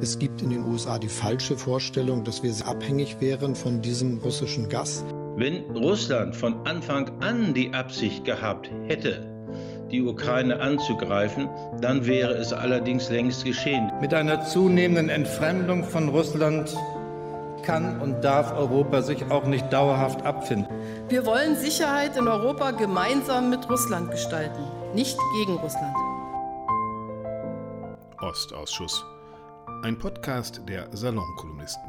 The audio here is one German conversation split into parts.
Es gibt in den USA die falsche Vorstellung, dass wir abhängig wären von diesem russischen Gas. Wenn Russland von Anfang an die Absicht gehabt hätte, die Ukraine anzugreifen, dann wäre es allerdings längst geschehen. Mit einer zunehmenden Entfremdung von Russland kann und darf Europa sich auch nicht dauerhaft abfinden. Wir wollen Sicherheit in Europa gemeinsam mit Russland gestalten, nicht gegen Russland. Ostausschuss. Ein Podcast der Salonkolumnisten.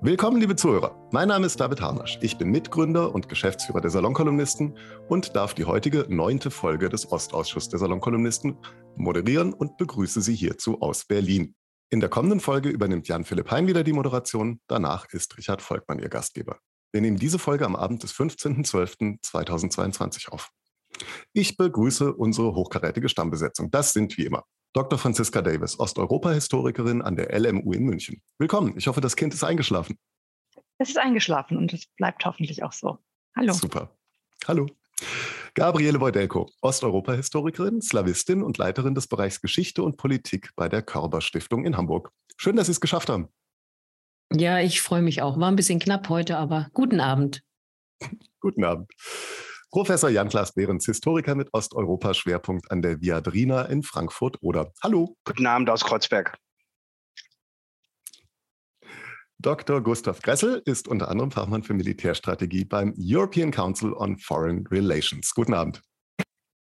Willkommen, liebe Zuhörer. Mein Name ist David Harnasch. Ich bin Mitgründer und Geschäftsführer der Salonkolumnisten und darf die heutige neunte Folge des Ostausschusses der Salonkolumnisten moderieren und begrüße Sie hierzu aus Berlin. In der kommenden Folge übernimmt Jan-Philipp Hein wieder die Moderation. Danach ist Richard Volkmann Ihr Gastgeber. Wir nehmen diese Folge am Abend des 15.12.2022 auf. Ich begrüße unsere hochkarätige Stammbesetzung. Das sind wie immer Dr. Franziska Davis, Osteuropa-Historikerin an der LMU in München. Willkommen. Ich hoffe, das Kind ist eingeschlafen. Es ist eingeschlafen und es bleibt hoffentlich auch so. Hallo. Super. Hallo. Gabriele Wojdelko, Osteuropa-Historikerin, Slawistin und Leiterin des Bereichs Geschichte und Politik bei der Körber Stiftung in Hamburg. Schön, dass Sie es geschafft haben. Ja, ich freue mich auch. War ein bisschen knapp heute, aber guten Abend. guten Abend. Professor Jan-Klaas Behrens, Historiker mit Osteuropa-Schwerpunkt an der Viadrina in Frankfurt oder. Hallo. Guten Abend aus Kreuzberg. Dr. Gustav Gressel ist unter anderem Fachmann für Militärstrategie beim European Council on Foreign Relations. Guten Abend.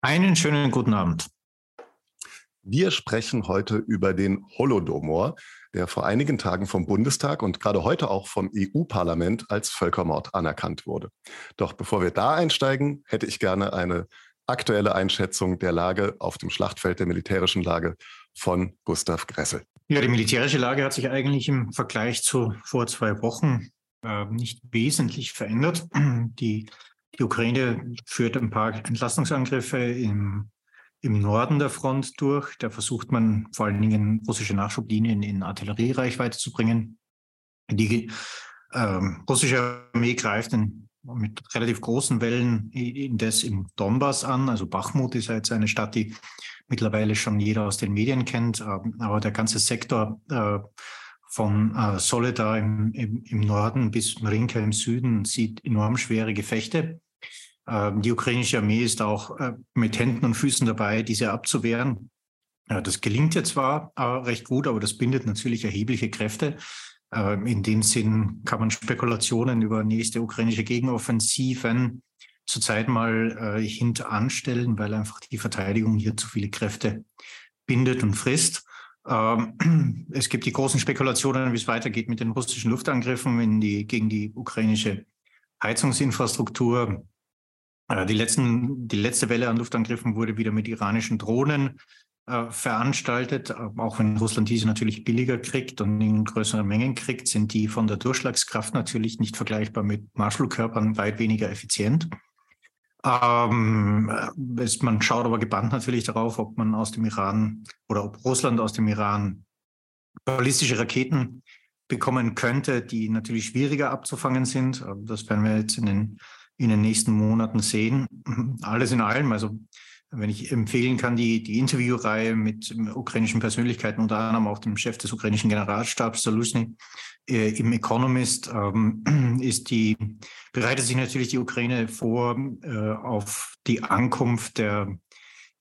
Einen schönen guten Abend. Wir sprechen heute über den Holodomor, der vor einigen Tagen vom Bundestag und gerade heute auch vom EU-Parlament als Völkermord anerkannt wurde. Doch bevor wir da einsteigen, hätte ich gerne eine aktuelle Einschätzung der Lage auf dem Schlachtfeld der militärischen Lage von Gustav Gressel. Ja, die militärische Lage hat sich eigentlich im Vergleich zu vor zwei Wochen äh, nicht wesentlich verändert. Die, die Ukraine führt ein paar Entlastungsangriffe im im Norden der Front durch. Da versucht man vor allen Dingen russische Nachschublinien in Artilleriereichweite zu bringen. Die ähm, russische Armee greift in, mit relativ großen Wellen indes im Donbass an. Also Bachmut ist ja jetzt eine Stadt, die mittlerweile schon jeder aus den Medien kennt. Ähm, aber der ganze Sektor äh, von äh, Soledar im, im, im Norden bis Marinka im Süden sieht enorm schwere Gefechte. Ähm, die ukrainische Armee ist auch äh, mit Händen und Füßen dabei, diese abzuwehren. Das gelingt ja zwar äh, recht gut, aber das bindet natürlich erhebliche Kräfte. Ähm, in dem Sinn kann man Spekulationen über nächste ukrainische Gegenoffensiven zurzeit mal äh, hinteranstellen, weil einfach die Verteidigung hier zu viele Kräfte bindet und frisst. Ähm, es gibt die großen Spekulationen, wie es weitergeht mit den russischen Luftangriffen die, gegen die ukrainische Heizungsinfrastruktur. Äh, die, letzten, die letzte Welle an Luftangriffen wurde wieder mit iranischen Drohnen äh, veranstaltet. Auch wenn Russland diese natürlich billiger kriegt und in größeren Mengen kriegt, sind die von der Durchschlagskraft natürlich nicht vergleichbar mit Marschflugkörpern weit weniger effizient. Ähm, es, man schaut aber gebannt natürlich darauf, ob man aus dem Iran oder ob Russland aus dem Iran ballistische Raketen bekommen könnte, die natürlich schwieriger abzufangen sind. Das werden wir jetzt in den in den nächsten Monaten sehen. Alles in allem, also wenn ich empfehlen kann, die, die Interviewreihe mit ukrainischen Persönlichkeiten, unter anderem auch dem Chef des ukrainischen Generalstabs, Salusny, äh, im Economist, ähm, ist die, bereitet sich natürlich die Ukraine vor äh, auf die Ankunft der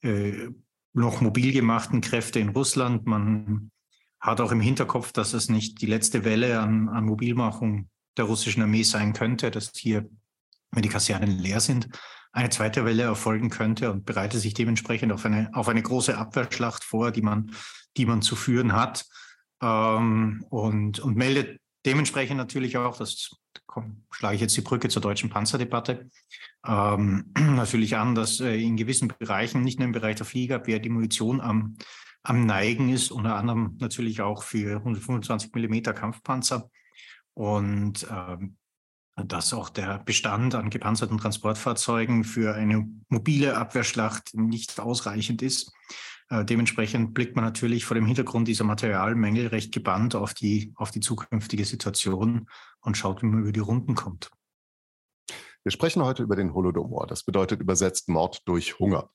äh, noch mobil gemachten Kräfte in Russland. Man hat auch im Hinterkopf, dass es nicht die letzte Welle an, an Mobilmachung der russischen Armee sein könnte, dass hier wenn die Kasernen leer sind, eine zweite Welle erfolgen könnte und bereitet sich dementsprechend auf eine, auf eine große Abwehrschlacht vor, die man, die man zu führen hat ähm, und, und meldet dementsprechend natürlich auch, das komm, schlage ich jetzt die Brücke zur deutschen Panzerdebatte, ähm, natürlich an, dass äh, in gewissen Bereichen, nicht nur im Bereich der Fliegerabwehr, die Munition am, am Neigen ist, unter anderem natürlich auch für 125 Millimeter Kampfpanzer. Und ähm, dass auch der Bestand an gepanzerten Transportfahrzeugen für eine mobile Abwehrschlacht nicht ausreichend ist. Äh, dementsprechend blickt man natürlich vor dem Hintergrund dieser Materialmängel recht gebannt auf die, auf die zukünftige Situation und schaut, wie man über die Runden kommt. Wir sprechen heute über den Holodomor. Das bedeutet übersetzt Mord durch Hunger.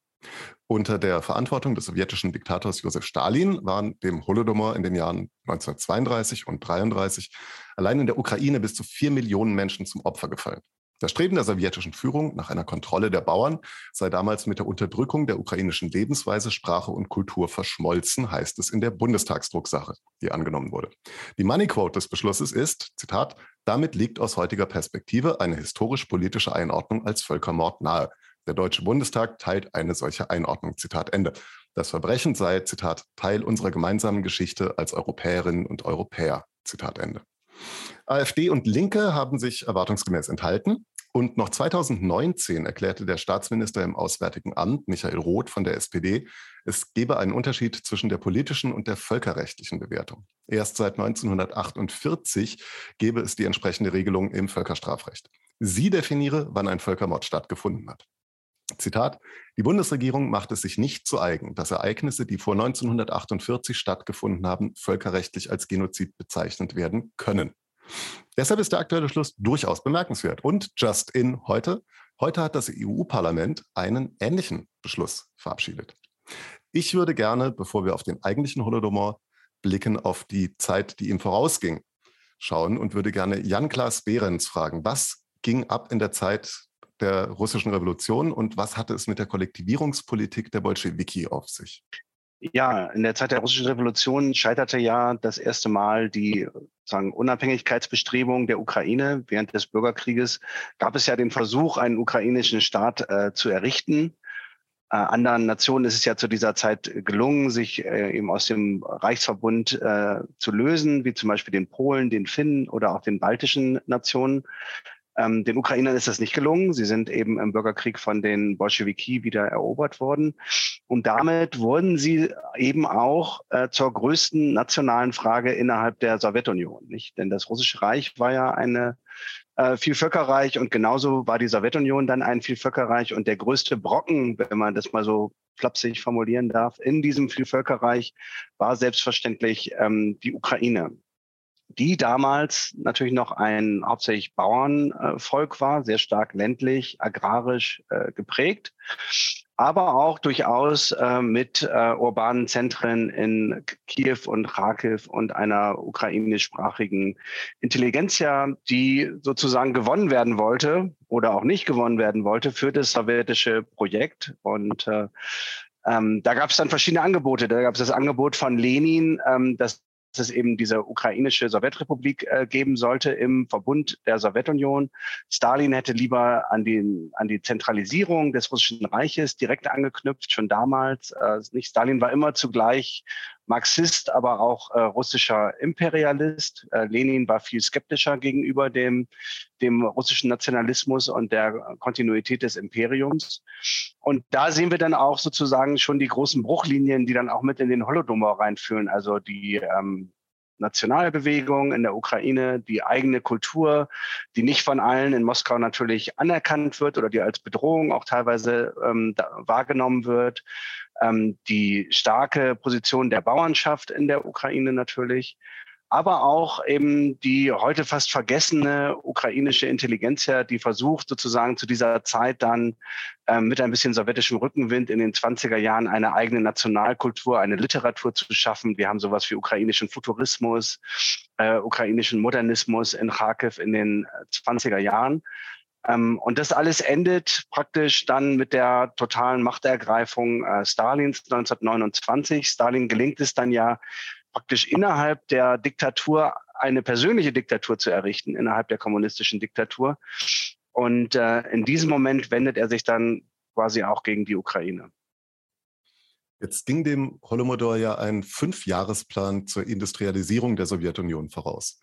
Unter der Verantwortung des sowjetischen Diktators Josef Stalin waren dem Holodomor in den Jahren 1932 und 1933 allein in der Ukraine bis zu vier Millionen Menschen zum Opfer gefallen. Das Streben der sowjetischen Führung nach einer Kontrolle der Bauern sei damals mit der Unterdrückung der ukrainischen Lebensweise, Sprache und Kultur verschmolzen, heißt es in der Bundestagsdrucksache, die angenommen wurde. Die Money Quote des Beschlusses ist, Zitat, damit liegt aus heutiger Perspektive eine historisch-politische Einordnung als Völkermord nahe. Der Deutsche Bundestag teilt eine solche Einordnung. Zitat Ende. Das Verbrechen sei, Zitat, Teil unserer gemeinsamen Geschichte als Europäerinnen und Europäer. Zitat Ende. AfD und Linke haben sich erwartungsgemäß enthalten. Und noch 2019 erklärte der Staatsminister im Auswärtigen Amt, Michael Roth von der SPD, es gebe einen Unterschied zwischen der politischen und der völkerrechtlichen Bewertung. Erst seit 1948 gebe es die entsprechende Regelung im Völkerstrafrecht. Sie definiere, wann ein Völkermord stattgefunden hat. Zitat, die Bundesregierung macht es sich nicht zu eigen, dass Ereignisse, die vor 1948 stattgefunden haben, völkerrechtlich als Genozid bezeichnet werden können. Deshalb ist der aktuelle Schluss durchaus bemerkenswert. Und just in heute, heute hat das EU-Parlament einen ähnlichen Beschluss verabschiedet. Ich würde gerne, bevor wir auf den eigentlichen Holodomor blicken, auf die Zeit, die ihm vorausging, schauen und würde gerne Jan-Klaas Behrens fragen, was ging ab in der Zeit der russischen Revolution und was hatte es mit der Kollektivierungspolitik der Bolschewiki auf sich? Ja, in der Zeit der russischen Revolution scheiterte ja das erste Mal die sagen, Unabhängigkeitsbestrebung der Ukraine. Während des Bürgerkrieges gab es ja den Versuch, einen ukrainischen Staat äh, zu errichten. Äh, anderen Nationen ist es ja zu dieser Zeit gelungen, sich äh, eben aus dem Reichsverbund äh, zu lösen, wie zum Beispiel den Polen, den Finnen oder auch den baltischen Nationen. Ähm, den Ukrainern ist das nicht gelungen. Sie sind eben im Bürgerkrieg von den Bolschewiki wieder erobert worden. Und damit wurden sie eben auch äh, zur größten nationalen Frage innerhalb der Sowjetunion. Nicht? Denn das Russische Reich war ja eine äh, Vielvölkerreich und genauso war die Sowjetunion dann ein Vielvölkerreich. Und der größte Brocken, wenn man das mal so flapsig formulieren darf, in diesem Vielvölkerreich war selbstverständlich ähm, die Ukraine die damals natürlich noch ein hauptsächlich Bauernvolk war, sehr stark ländlich, agrarisch äh, geprägt, aber auch durchaus äh, mit äh, urbanen Zentren in Kiew und Kharkiv und einer ukrainischsprachigen Intelligenzia, die sozusagen gewonnen werden wollte oder auch nicht gewonnen werden wollte für das sowjetische Projekt. Und äh, ähm, da gab es dann verschiedene Angebote. Da gab es das Angebot von Lenin, ähm, das es eben diese ukrainische Sowjetrepublik äh, geben sollte im Verbund der Sowjetunion. Stalin hätte lieber an, den, an die Zentralisierung des russischen Reiches direkt angeknüpft, schon damals. Äh, nicht Stalin war immer zugleich Marxist, aber auch äh, russischer Imperialist. Äh, Lenin war viel skeptischer gegenüber dem, dem russischen Nationalismus und der Kontinuität des Imperiums. Und da sehen wir dann auch sozusagen schon die großen Bruchlinien, die dann auch mit in den Holodomor reinführen. Also die ähm, Nationalbewegung in der Ukraine, die eigene Kultur, die nicht von allen in Moskau natürlich anerkannt wird oder die als Bedrohung auch teilweise ähm, wahrgenommen wird. Ähm, die starke Position der Bauernschaft in der Ukraine natürlich, aber auch eben die heute fast vergessene ukrainische Intelligenz, die versucht sozusagen zu dieser Zeit dann ähm, mit ein bisschen sowjetischem Rückenwind in den 20er Jahren eine eigene Nationalkultur, eine Literatur zu schaffen. Wir haben sowas wie ukrainischen Futurismus, äh, ukrainischen Modernismus in Kharkiv in den 20er Jahren. Ähm, und das alles endet praktisch dann mit der totalen Machtergreifung äh, Stalins 1929. Stalin gelingt es dann ja praktisch innerhalb der Diktatur eine persönliche Diktatur zu errichten, innerhalb der kommunistischen Diktatur. Und äh, in diesem Moment wendet er sich dann quasi auch gegen die Ukraine. Jetzt ging dem Holodomor ja ein Fünfjahresplan zur Industrialisierung der Sowjetunion voraus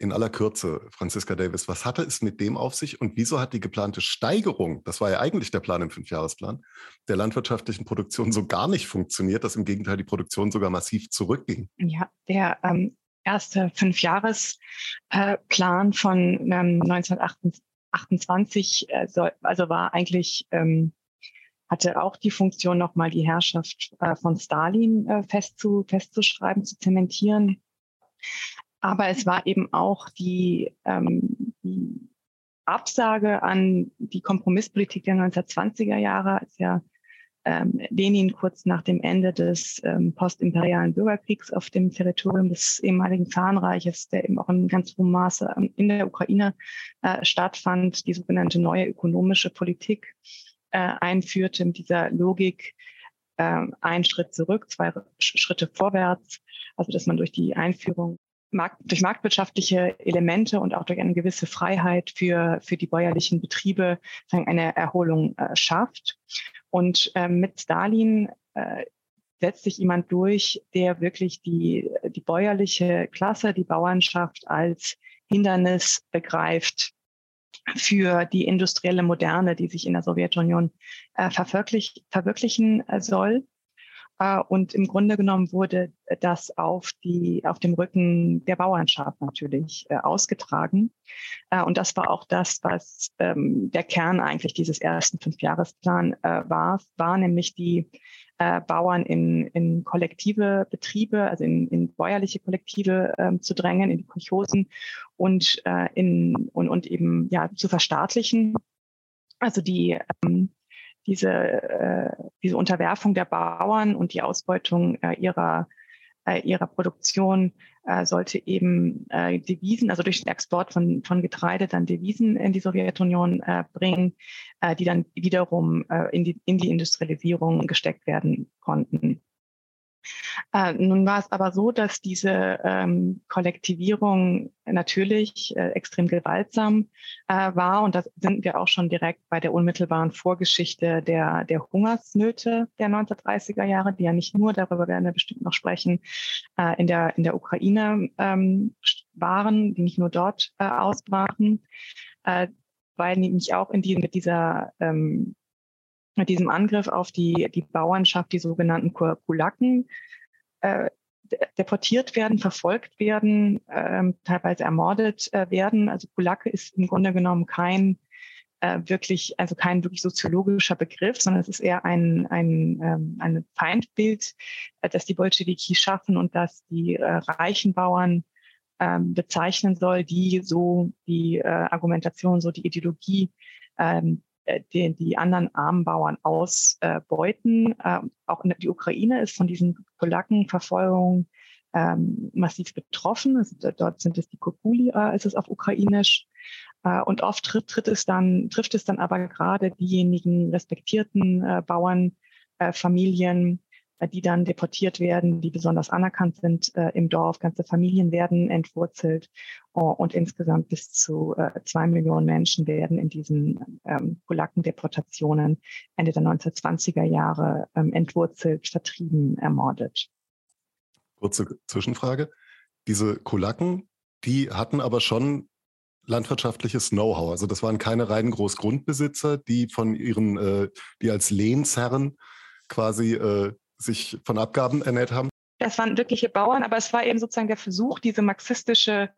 in aller Kürze, Franziska Davis, was hatte es mit dem auf sich und wieso hat die geplante Steigerung, das war ja eigentlich der Plan im Fünfjahresplan, der landwirtschaftlichen Produktion so gar nicht funktioniert, dass im Gegenteil die Produktion sogar massiv zurückging? Ja, der ähm, erste Fünfjahresplan äh, von ähm, 1928 äh, soll, also war eigentlich ähm, hatte auch die Funktion, nochmal die Herrschaft äh, von Stalin äh, festzu, festzuschreiben, zu zementieren. Aber es war eben auch die, ähm, die Absage an die Kompromisspolitik der 1920er Jahre, als ja ähm, Lenin kurz nach dem Ende des ähm, postimperialen Bürgerkriegs auf dem Territorium des ehemaligen Zahnreiches, der eben auch in ganz hohem Maße ähm, in der Ukraine äh, stattfand, die sogenannte neue ökonomische Politik äh, einführte mit dieser Logik, äh, ein Schritt zurück, zwei Schritte vorwärts, also dass man durch die Einführung Markt, durch marktwirtschaftliche Elemente und auch durch eine gewisse Freiheit für, für die bäuerlichen Betriebe eine Erholung äh, schafft. Und äh, mit Stalin äh, setzt sich jemand durch, der wirklich die, die bäuerliche Klasse, die Bauernschaft als Hindernis begreift für die industrielle Moderne, die sich in der Sowjetunion äh, verwirklich, verwirklichen äh, soll. Äh, und im Grunde genommen wurde das auf, die, auf dem Rücken der Bauernschaft natürlich äh, ausgetragen. Äh, und das war auch das, was ähm, der Kern eigentlich dieses ersten Fünfjahresplan war, war nämlich die Bauern in, in kollektive Betriebe, also in, in bäuerliche Kollektive ähm, zu drängen, in die Kolchosen und, in, und, und eben ja, zu verstaatlichen. Also die ähm, diese, äh, diese Unterwerfung der Bauern und die Ausbeutung äh, ihrer, äh, ihrer Produktion äh, sollte eben äh, Devisen, also durch den Export von, von Getreide dann Devisen in die Sowjetunion äh, bringen, äh, die dann wiederum äh, in, die, in die Industrialisierung gesteckt werden konnten. Äh, nun war es aber so, dass diese ähm, Kollektivierung natürlich äh, extrem gewaltsam äh, war. Und da sind wir auch schon direkt bei der unmittelbaren Vorgeschichte der, der Hungersnöte der 1930er Jahre, die ja nicht nur, darüber werden wir bestimmt noch sprechen, äh, in, der, in der Ukraine ähm, waren, die nicht nur dort äh, ausbrachen, äh, weil nämlich auch in die, mit dieser ähm, mit diesem Angriff auf die, die Bauernschaft, die sogenannten Kulaken, äh, deportiert werden, verfolgt werden, ähm, teilweise ermordet äh, werden. Also Kulake ist im Grunde genommen kein äh, wirklich, also kein wirklich soziologischer Begriff, sondern es ist eher ein, ein, ähm, ein Feindbild, äh, das die Bolschewiki schaffen und das die äh, reichen Bauern ähm, bezeichnen soll, die so die äh, Argumentation, so die Ideologie ähm, äh, die, die anderen armen Bauern ausbeuten. Ähm, auch die Ukraine ist von diesen Polackenverfolgungen ähm, massiv betroffen. Also dort sind es die Kokuli, äh, ist es auf Ukrainisch. Äh, und oft tritt, tritt es dann, trifft es dann aber gerade diejenigen respektierten äh, Bauernfamilien, äh, die dann deportiert werden, die besonders anerkannt sind äh, im Dorf. Ganze Familien werden entwurzelt uh, und insgesamt bis zu äh, zwei Millionen Menschen werden in diesen ähm, Kulakendeportationen Ende der 1920er Jahre ähm, entwurzelt, vertrieben, ermordet. Kurze Zwischenfrage. Diese Kulaken, die hatten aber schon landwirtschaftliches Know-how. Also das waren keine reinen Großgrundbesitzer, die von ihren, äh, die als Lehnsherren quasi äh, sich von Abgaben ernährt haben? Das waren wirkliche Bauern, aber es war eben sozusagen der Versuch, diese marxistische,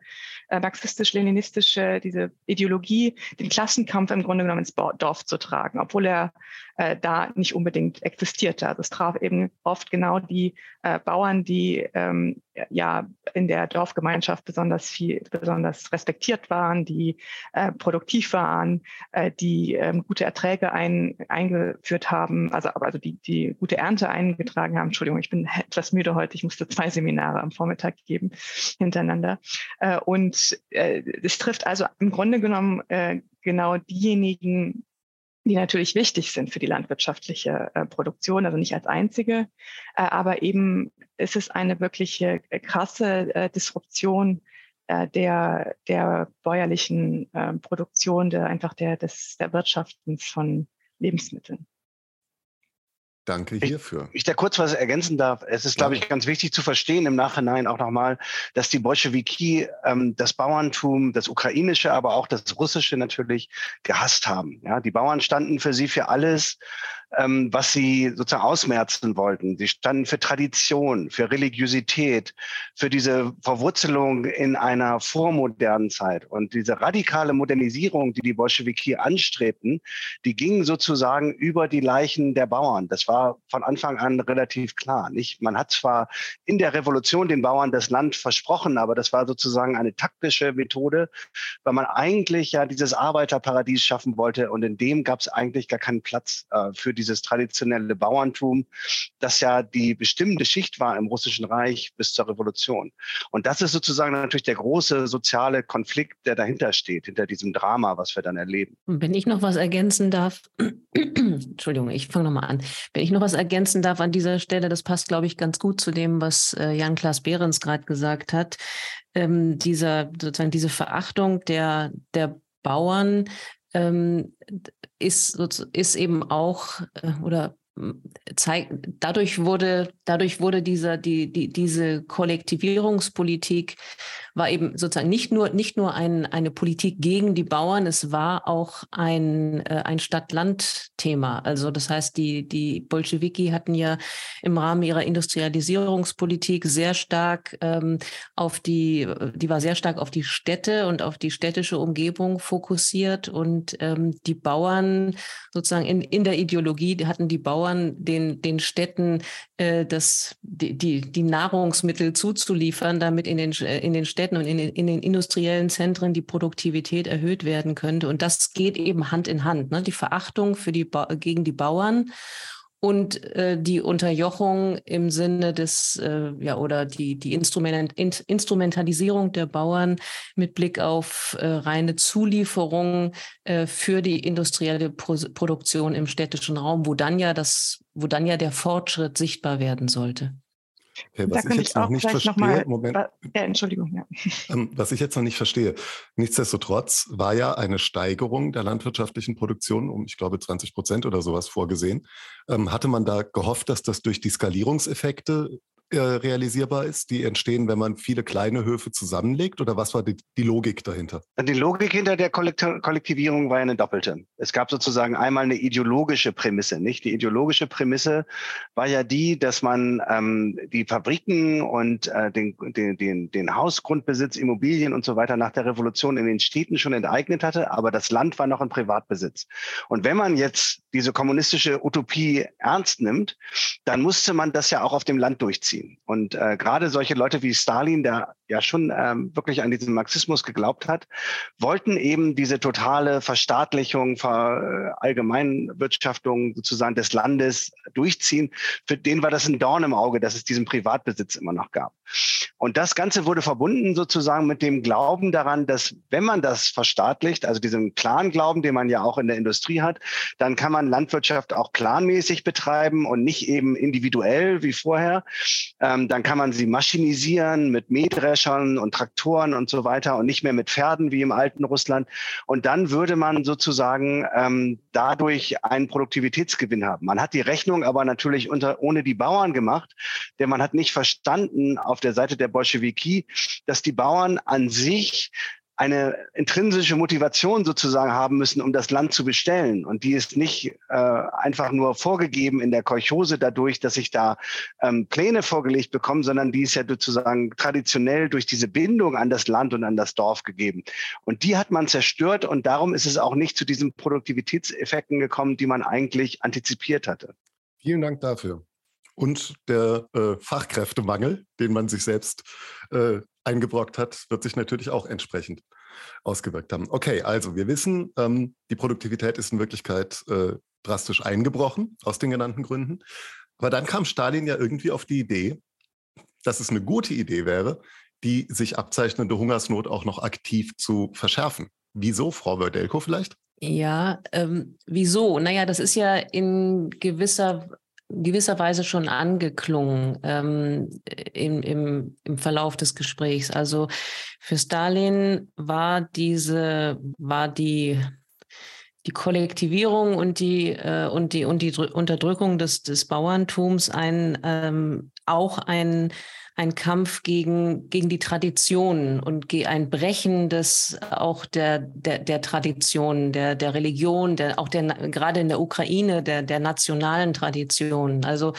äh, marxistisch-leninistische, diese Ideologie, den Klassenkampf im Grunde genommen ins Dorf zu tragen, obwohl er äh, da nicht unbedingt existierte. Also es traf eben oft genau die äh, Bauern, die ähm, ja in der Dorfgemeinschaft besonders viel, besonders respektiert waren, die äh, produktiv waren, äh, die ähm, gute Erträge ein, eingeführt haben, also also die die gute Ernte eingetragen haben. Entschuldigung, ich bin etwas müde heute. Ich musste zwei Seminare am Vormittag geben hintereinander. Äh, und äh, es trifft also im Grunde genommen äh, genau diejenigen die natürlich wichtig sind für die landwirtschaftliche äh, Produktion, also nicht als einzige, äh, aber eben ist es eine wirkliche äh, krasse äh, Disruption äh, der, der bäuerlichen äh, Produktion, der einfach der, des, der Wirtschaftens von Lebensmitteln. Danke hierfür. Ich, ich da kurz was ergänzen darf. Es ist, glaube ich, ganz wichtig zu verstehen im Nachhinein auch nochmal, dass die Bolschewiki ähm, das Bauerntum, das ukrainische, aber auch das russische natürlich gehasst haben. Ja, die Bauern standen für sie für alles, ähm, was sie sozusagen ausmerzen wollten. Sie standen für Tradition, für Religiosität, für diese Verwurzelung in einer vormodernen Zeit. Und diese radikale Modernisierung, die die Bolschewiki anstrebten, die ging sozusagen über die Leichen der Bauern. Das war von Anfang an relativ klar. Nicht? Man hat zwar in der Revolution den Bauern das Land versprochen, aber das war sozusagen eine taktische Methode, weil man eigentlich ja dieses Arbeiterparadies schaffen wollte und in dem gab es eigentlich gar keinen Platz äh, für die dieses traditionelle Bauerntum, das ja die bestimmende Schicht war im Russischen Reich bis zur Revolution. Und das ist sozusagen natürlich der große soziale Konflikt, der dahinter steht, hinter diesem Drama, was wir dann erleben. wenn ich noch was ergänzen darf, Entschuldigung, ich fange nochmal an. Wenn ich noch was ergänzen darf an dieser Stelle, das passt, glaube ich, ganz gut zu dem, was äh, Jan-Klaas Behrens gerade gesagt hat. Ähm, dieser, sozusagen diese Verachtung der, der Bauern ähm, ist, ist eben auch äh, oder zeigt, dadurch wurde, dadurch wurde dieser, die, die, diese Kollektivierungspolitik war eben sozusagen nicht nur, nicht nur ein, eine Politik gegen die Bauern, es war auch ein, äh, ein Stadt-Land-Thema. Also das heißt, die, die Bolschewiki hatten ja im Rahmen ihrer Industrialisierungspolitik sehr stark ähm, auf die, die war sehr stark auf die Städte und auf die städtische Umgebung fokussiert und ähm, die Bauern sozusagen in, in der Ideologie hatten die Bauern den, den Städten äh, das, die, die, die Nahrungsmittel zuzuniefern, damit in den, in den Städten Städten und in den, in den industriellen Zentren die Produktivität erhöht werden könnte. Und das geht eben Hand in Hand. Ne? Die Verachtung für die gegen die Bauern und äh, die Unterjochung im Sinne des äh, ja oder die die Instrument, in, Instrumentalisierung der Bauern mit Blick auf äh, reine Zulieferung äh, für die industrielle Pro Produktion im städtischen Raum, wo dann ja das wo dann ja der Fortschritt sichtbar werden sollte. Okay, was ich jetzt noch nicht verstehe, mal, Moment, ja, Entschuldigung, ja. Ähm, was ich jetzt noch nicht verstehe, nichtsdestotrotz war ja eine Steigerung der landwirtschaftlichen Produktion um, ich glaube, 20 Prozent oder sowas vorgesehen. Ähm, hatte man da gehofft, dass das durch die Skalierungseffekte äh, realisierbar ist, die entstehen, wenn man viele kleine Höfe zusammenlegt? Oder was war die, die Logik dahinter? Die Logik hinter der Kollektivierung war eine doppelte. Es gab sozusagen einmal eine ideologische Prämisse, nicht? Die ideologische Prämisse war ja die, dass man ähm, die Fabriken und äh, den, den, den, den Hausgrundbesitz, Immobilien und so weiter nach der Revolution in den Städten schon enteignet hatte, aber das Land war noch in Privatbesitz. Und wenn man jetzt diese kommunistische Utopie ernst nimmt, dann musste man das ja auch auf dem Land durchziehen ziehen. Und äh, gerade solche Leute wie Stalin, der ja schon ähm, wirklich an diesen Marxismus geglaubt hat, wollten eben diese totale Verstaatlichung, Verallgemeinwirtschaftung äh, sozusagen des Landes durchziehen. Für den war das ein Dorn im Auge, dass es diesen Privatbesitz immer noch gab. Und das Ganze wurde verbunden sozusagen mit dem Glauben daran, dass wenn man das verstaatlicht, also diesem Clan-Glauben, den man ja auch in der Industrie hat, dann kann man Landwirtschaft auch planmäßig betreiben und nicht eben individuell wie vorher. Ähm, dann kann man sie maschinisieren mit Mähdreschern und Traktoren und so weiter und nicht mehr mit Pferden wie im alten Russland. Und dann würde man sozusagen ähm, dadurch einen Produktivitätsgewinn haben. Man hat die Rechnung aber natürlich unter, ohne die Bauern gemacht, denn man hat nicht verstanden auf der Seite der Bolschewiki, dass die Bauern an sich eine intrinsische Motivation sozusagen haben müssen, um das Land zu bestellen. Und die ist nicht äh, einfach nur vorgegeben in der Kolchose dadurch, dass ich da ähm, Pläne vorgelegt bekomme, sondern die ist ja sozusagen traditionell durch diese Bindung an das Land und an das Dorf gegeben. Und die hat man zerstört und darum ist es auch nicht zu diesen Produktivitätseffekten gekommen, die man eigentlich antizipiert hatte. Vielen Dank dafür. Und der äh, Fachkräftemangel, den man sich selbst äh, eingebrockt hat, wird sich natürlich auch entsprechend ausgewirkt haben. Okay, also wir wissen, ähm, die Produktivität ist in Wirklichkeit äh, drastisch eingebrochen, aus den genannten Gründen. Aber dann kam Stalin ja irgendwie auf die Idee, dass es eine gute Idee wäre, die sich abzeichnende Hungersnot auch noch aktiv zu verschärfen. Wieso, Frau Wördelko vielleicht? Ja, ähm, wieso? Naja, das ist ja in gewisser gewisser Weise schon angeklungen ähm, im, im, im Verlauf des Gesprächs. Also für Stalin war diese, war die, die Kollektivierung und die, äh, und die, und die Unterdrückung des, des Bauerntums ein, ähm, auch ein ein Kampf gegen, gegen die Traditionen und ein Brechen des auch der, der, der Traditionen, der, der Religion, der, auch der, gerade in der Ukraine, der, der nationalen Traditionen. Also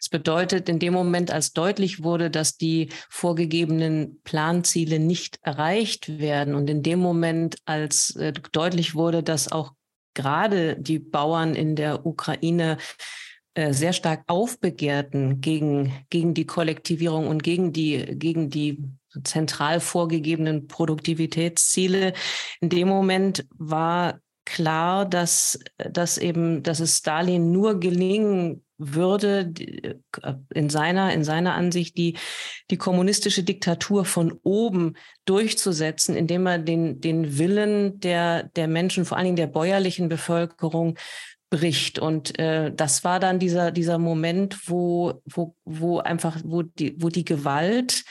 es bedeutet in dem Moment, als deutlich wurde, dass die vorgegebenen Planziele nicht erreicht werden und in dem Moment, als äh, deutlich wurde, dass auch gerade die Bauern in der Ukraine sehr stark aufbegehrten gegen, gegen die Kollektivierung und gegen die, gegen die zentral vorgegebenen Produktivitätsziele. In dem Moment war klar, dass, dass eben, dass es Stalin nur gelingen würde, äh, in seiner, in seiner Ansicht, die, die kommunistische Diktatur von oben durchzusetzen, indem er den, den Willen der, der Menschen, vor allen Dingen der bäuerlichen Bevölkerung, bricht. Und äh, das war dann dieser, dieser Moment, wo, wo, wo einfach, wo die, wo die Gewalt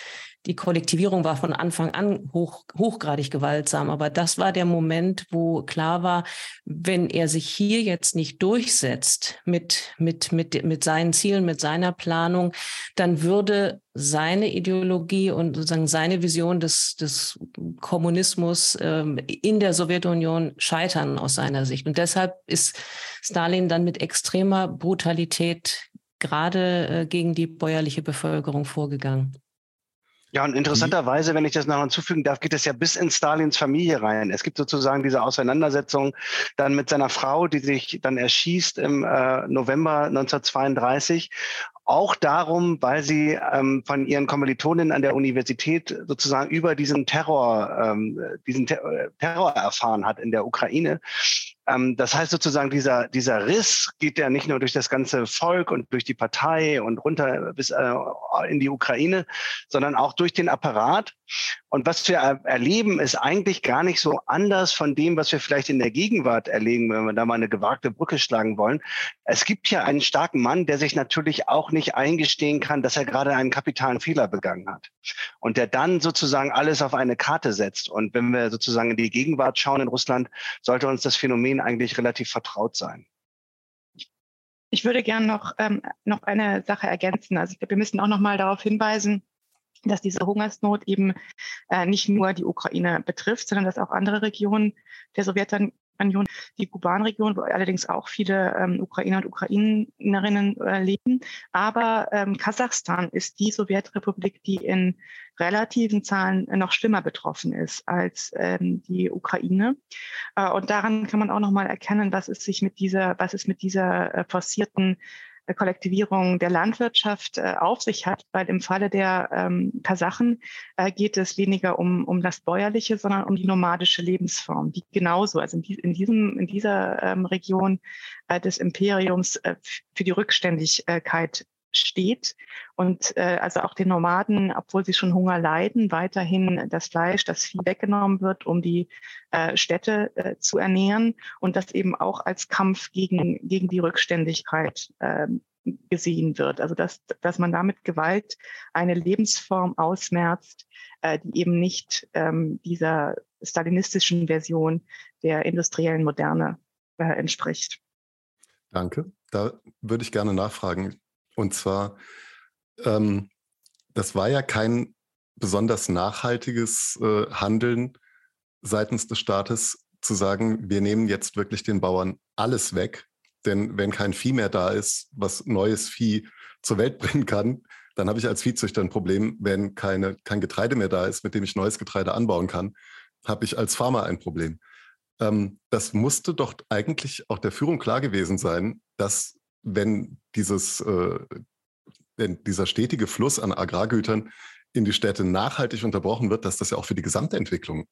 die Kollektivierung war von Anfang an hoch, hochgradig gewaltsam, aber das war der Moment, wo klar war, wenn er sich hier jetzt nicht durchsetzt mit, mit, mit, mit seinen Zielen, mit seiner Planung, dann würde seine Ideologie und sozusagen seine Vision des, des Kommunismus ähm, in der Sowjetunion scheitern aus seiner Sicht. Und deshalb ist Stalin dann mit extremer Brutalität gerade äh, gegen die bäuerliche Bevölkerung vorgegangen. Ja, und interessanterweise, wenn ich das noch hinzufügen darf, geht es ja bis in Stalins Familie rein. Es gibt sozusagen diese Auseinandersetzung dann mit seiner Frau, die sich dann erschießt im äh, November 1932 auch darum, weil sie ähm, von ihren Kommilitoninnen an der Universität sozusagen über diesen Terror, ähm, diesen Ter Terror erfahren hat in der Ukraine das heißt sozusagen, dieser, dieser Riss geht ja nicht nur durch das ganze Volk und durch die Partei und runter bis äh, in die Ukraine, sondern auch durch den Apparat. Und was wir erleben, ist eigentlich gar nicht so anders von dem, was wir vielleicht in der Gegenwart erleben, wenn wir da mal eine gewagte Brücke schlagen wollen. Es gibt hier einen starken Mann, der sich natürlich auch nicht eingestehen kann, dass er gerade einen kapitalen Fehler begangen hat. Und der dann sozusagen alles auf eine Karte setzt. Und wenn wir sozusagen in die Gegenwart schauen in Russland, sollte uns das Phänomen eigentlich relativ vertraut sein. Ich würde gerne noch, ähm, noch eine Sache ergänzen. Also wir müssen auch noch mal darauf hinweisen, dass diese Hungersnot eben äh, nicht nur die Ukraine betrifft, sondern dass auch andere Regionen der Sowjetunion Union, die Kuban-Region, wo allerdings auch viele ähm, Ukrainer und Ukrainerinnen äh, leben. Aber ähm, Kasachstan ist die Sowjetrepublik, die in relativen Zahlen noch schlimmer betroffen ist als ähm, die Ukraine. Äh, und daran kann man auch noch mal erkennen, was es sich mit dieser, was es mit dieser äh, forcierten Kollektivierung der Landwirtschaft äh, auf sich hat, weil im Falle der ähm, Kasachen äh, geht es weniger um, um das Bäuerliche, sondern um die nomadische Lebensform, die genauso, also in, die, in, diesem, in dieser ähm, Region äh, des Imperiums äh, für die Rückständigkeit steht und äh, also auch den Nomaden, obwohl sie schon Hunger leiden, weiterhin das Fleisch, das Vieh weggenommen wird, um die äh, Städte äh, zu ernähren und das eben auch als Kampf gegen, gegen die Rückständigkeit äh, gesehen wird. Also dass, dass man damit Gewalt eine Lebensform ausmerzt, äh, die eben nicht ähm, dieser stalinistischen Version der industriellen Moderne äh, entspricht. Danke. Da würde ich gerne nachfragen. Und zwar, ähm, das war ja kein besonders nachhaltiges äh, Handeln seitens des Staates, zu sagen, wir nehmen jetzt wirklich den Bauern alles weg. Denn wenn kein Vieh mehr da ist, was neues Vieh zur Welt bringen kann, dann habe ich als Viehzüchter ein Problem. Wenn keine, kein Getreide mehr da ist, mit dem ich neues Getreide anbauen kann, habe ich als Farmer ein Problem. Ähm, das musste doch eigentlich auch der Führung klar gewesen sein, dass wenn dieses, äh, wenn dieser stetige Fluss an Agrargütern in die Städte nachhaltig unterbrochen wird, dass das ja auch für die gesamte Entwicklung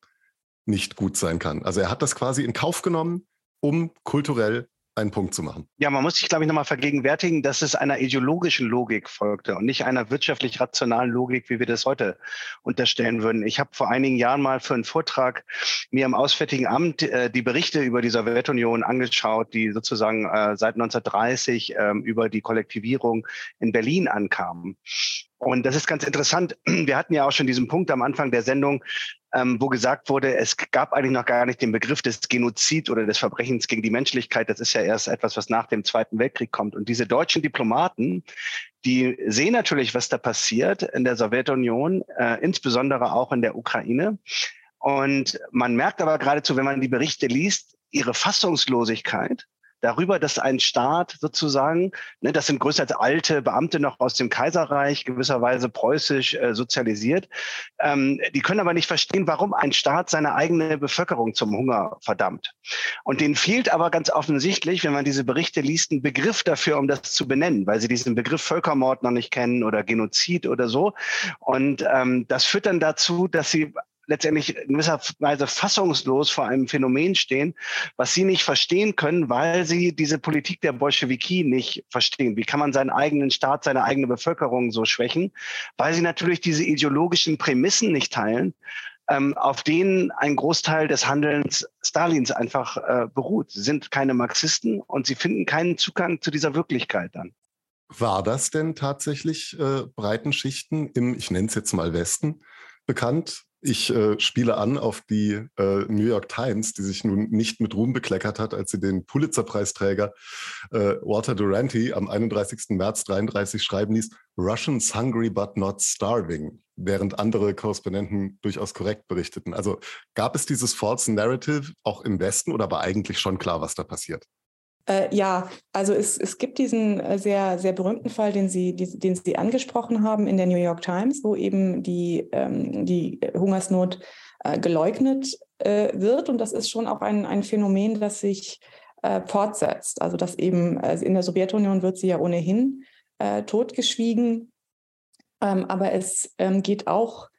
nicht gut sein kann. Also er hat das quasi in Kauf genommen, um kulturell einen Punkt zu machen. Ja, man muss sich, glaube ich, nochmal vergegenwärtigen, dass es einer ideologischen Logik folgte und nicht einer wirtschaftlich rationalen Logik, wie wir das heute unterstellen würden. Ich habe vor einigen Jahren mal für einen Vortrag mir im Auswärtigen Amt äh, die Berichte über die Sowjetunion angeschaut, die sozusagen äh, seit 1930 äh, über die Kollektivierung in Berlin ankamen. Und das ist ganz interessant. Wir hatten ja auch schon diesen Punkt am Anfang der Sendung, ähm, wo gesagt wurde, es gab eigentlich noch gar nicht den Begriff des Genozid oder des Verbrechens gegen die Menschlichkeit. Das ist ja erst etwas, was nach dem Zweiten Weltkrieg kommt. Und diese deutschen Diplomaten, die sehen natürlich, was da passiert in der Sowjetunion, äh, insbesondere auch in der Ukraine. Und man merkt aber geradezu, wenn man die Berichte liest, ihre Fassungslosigkeit darüber, dass ein Staat sozusagen, ne, das sind größtenteils alte Beamte noch aus dem Kaiserreich, gewisserweise preußisch äh, sozialisiert, ähm, die können aber nicht verstehen, warum ein Staat seine eigene Bevölkerung zum Hunger verdammt. Und denen fehlt aber ganz offensichtlich, wenn man diese Berichte liest, ein Begriff dafür, um das zu benennen, weil sie diesen Begriff Völkermord noch nicht kennen oder Genozid oder so. Und ähm, das führt dann dazu, dass sie letztendlich in gewisser Weise fassungslos vor einem Phänomen stehen, was sie nicht verstehen können, weil sie diese Politik der Bolschewiki nicht verstehen. Wie kann man seinen eigenen Staat, seine eigene Bevölkerung so schwächen? Weil sie natürlich diese ideologischen Prämissen nicht teilen, ähm, auf denen ein Großteil des Handelns Stalins einfach äh, beruht. Sie sind keine Marxisten und sie finden keinen Zugang zu dieser Wirklichkeit dann. War das denn tatsächlich äh, breiten Schichten im, ich nenne es jetzt mal Westen, bekannt? Ich äh, spiele an auf die äh, New York Times, die sich nun nicht mit Ruhm bekleckert hat, als sie den Pulitzer-Preisträger äh, Walter Duranty am 31. März 33 schreiben ließ, Russians hungry but not starving, während andere Korrespondenten durchaus korrekt berichteten. Also gab es dieses false narrative auch im Westen oder war eigentlich schon klar, was da passiert? Äh, ja, also es, es gibt diesen äh, sehr, sehr berühmten Fall, den Sie, die, den Sie angesprochen haben in der New York Times, wo eben die, ähm, die Hungersnot äh, geleugnet äh, wird. Und das ist schon auch ein, ein Phänomen, das sich äh, fortsetzt. Also dass eben also in der Sowjetunion wird sie ja ohnehin äh, totgeschwiegen. Ähm, aber es ähm, geht auch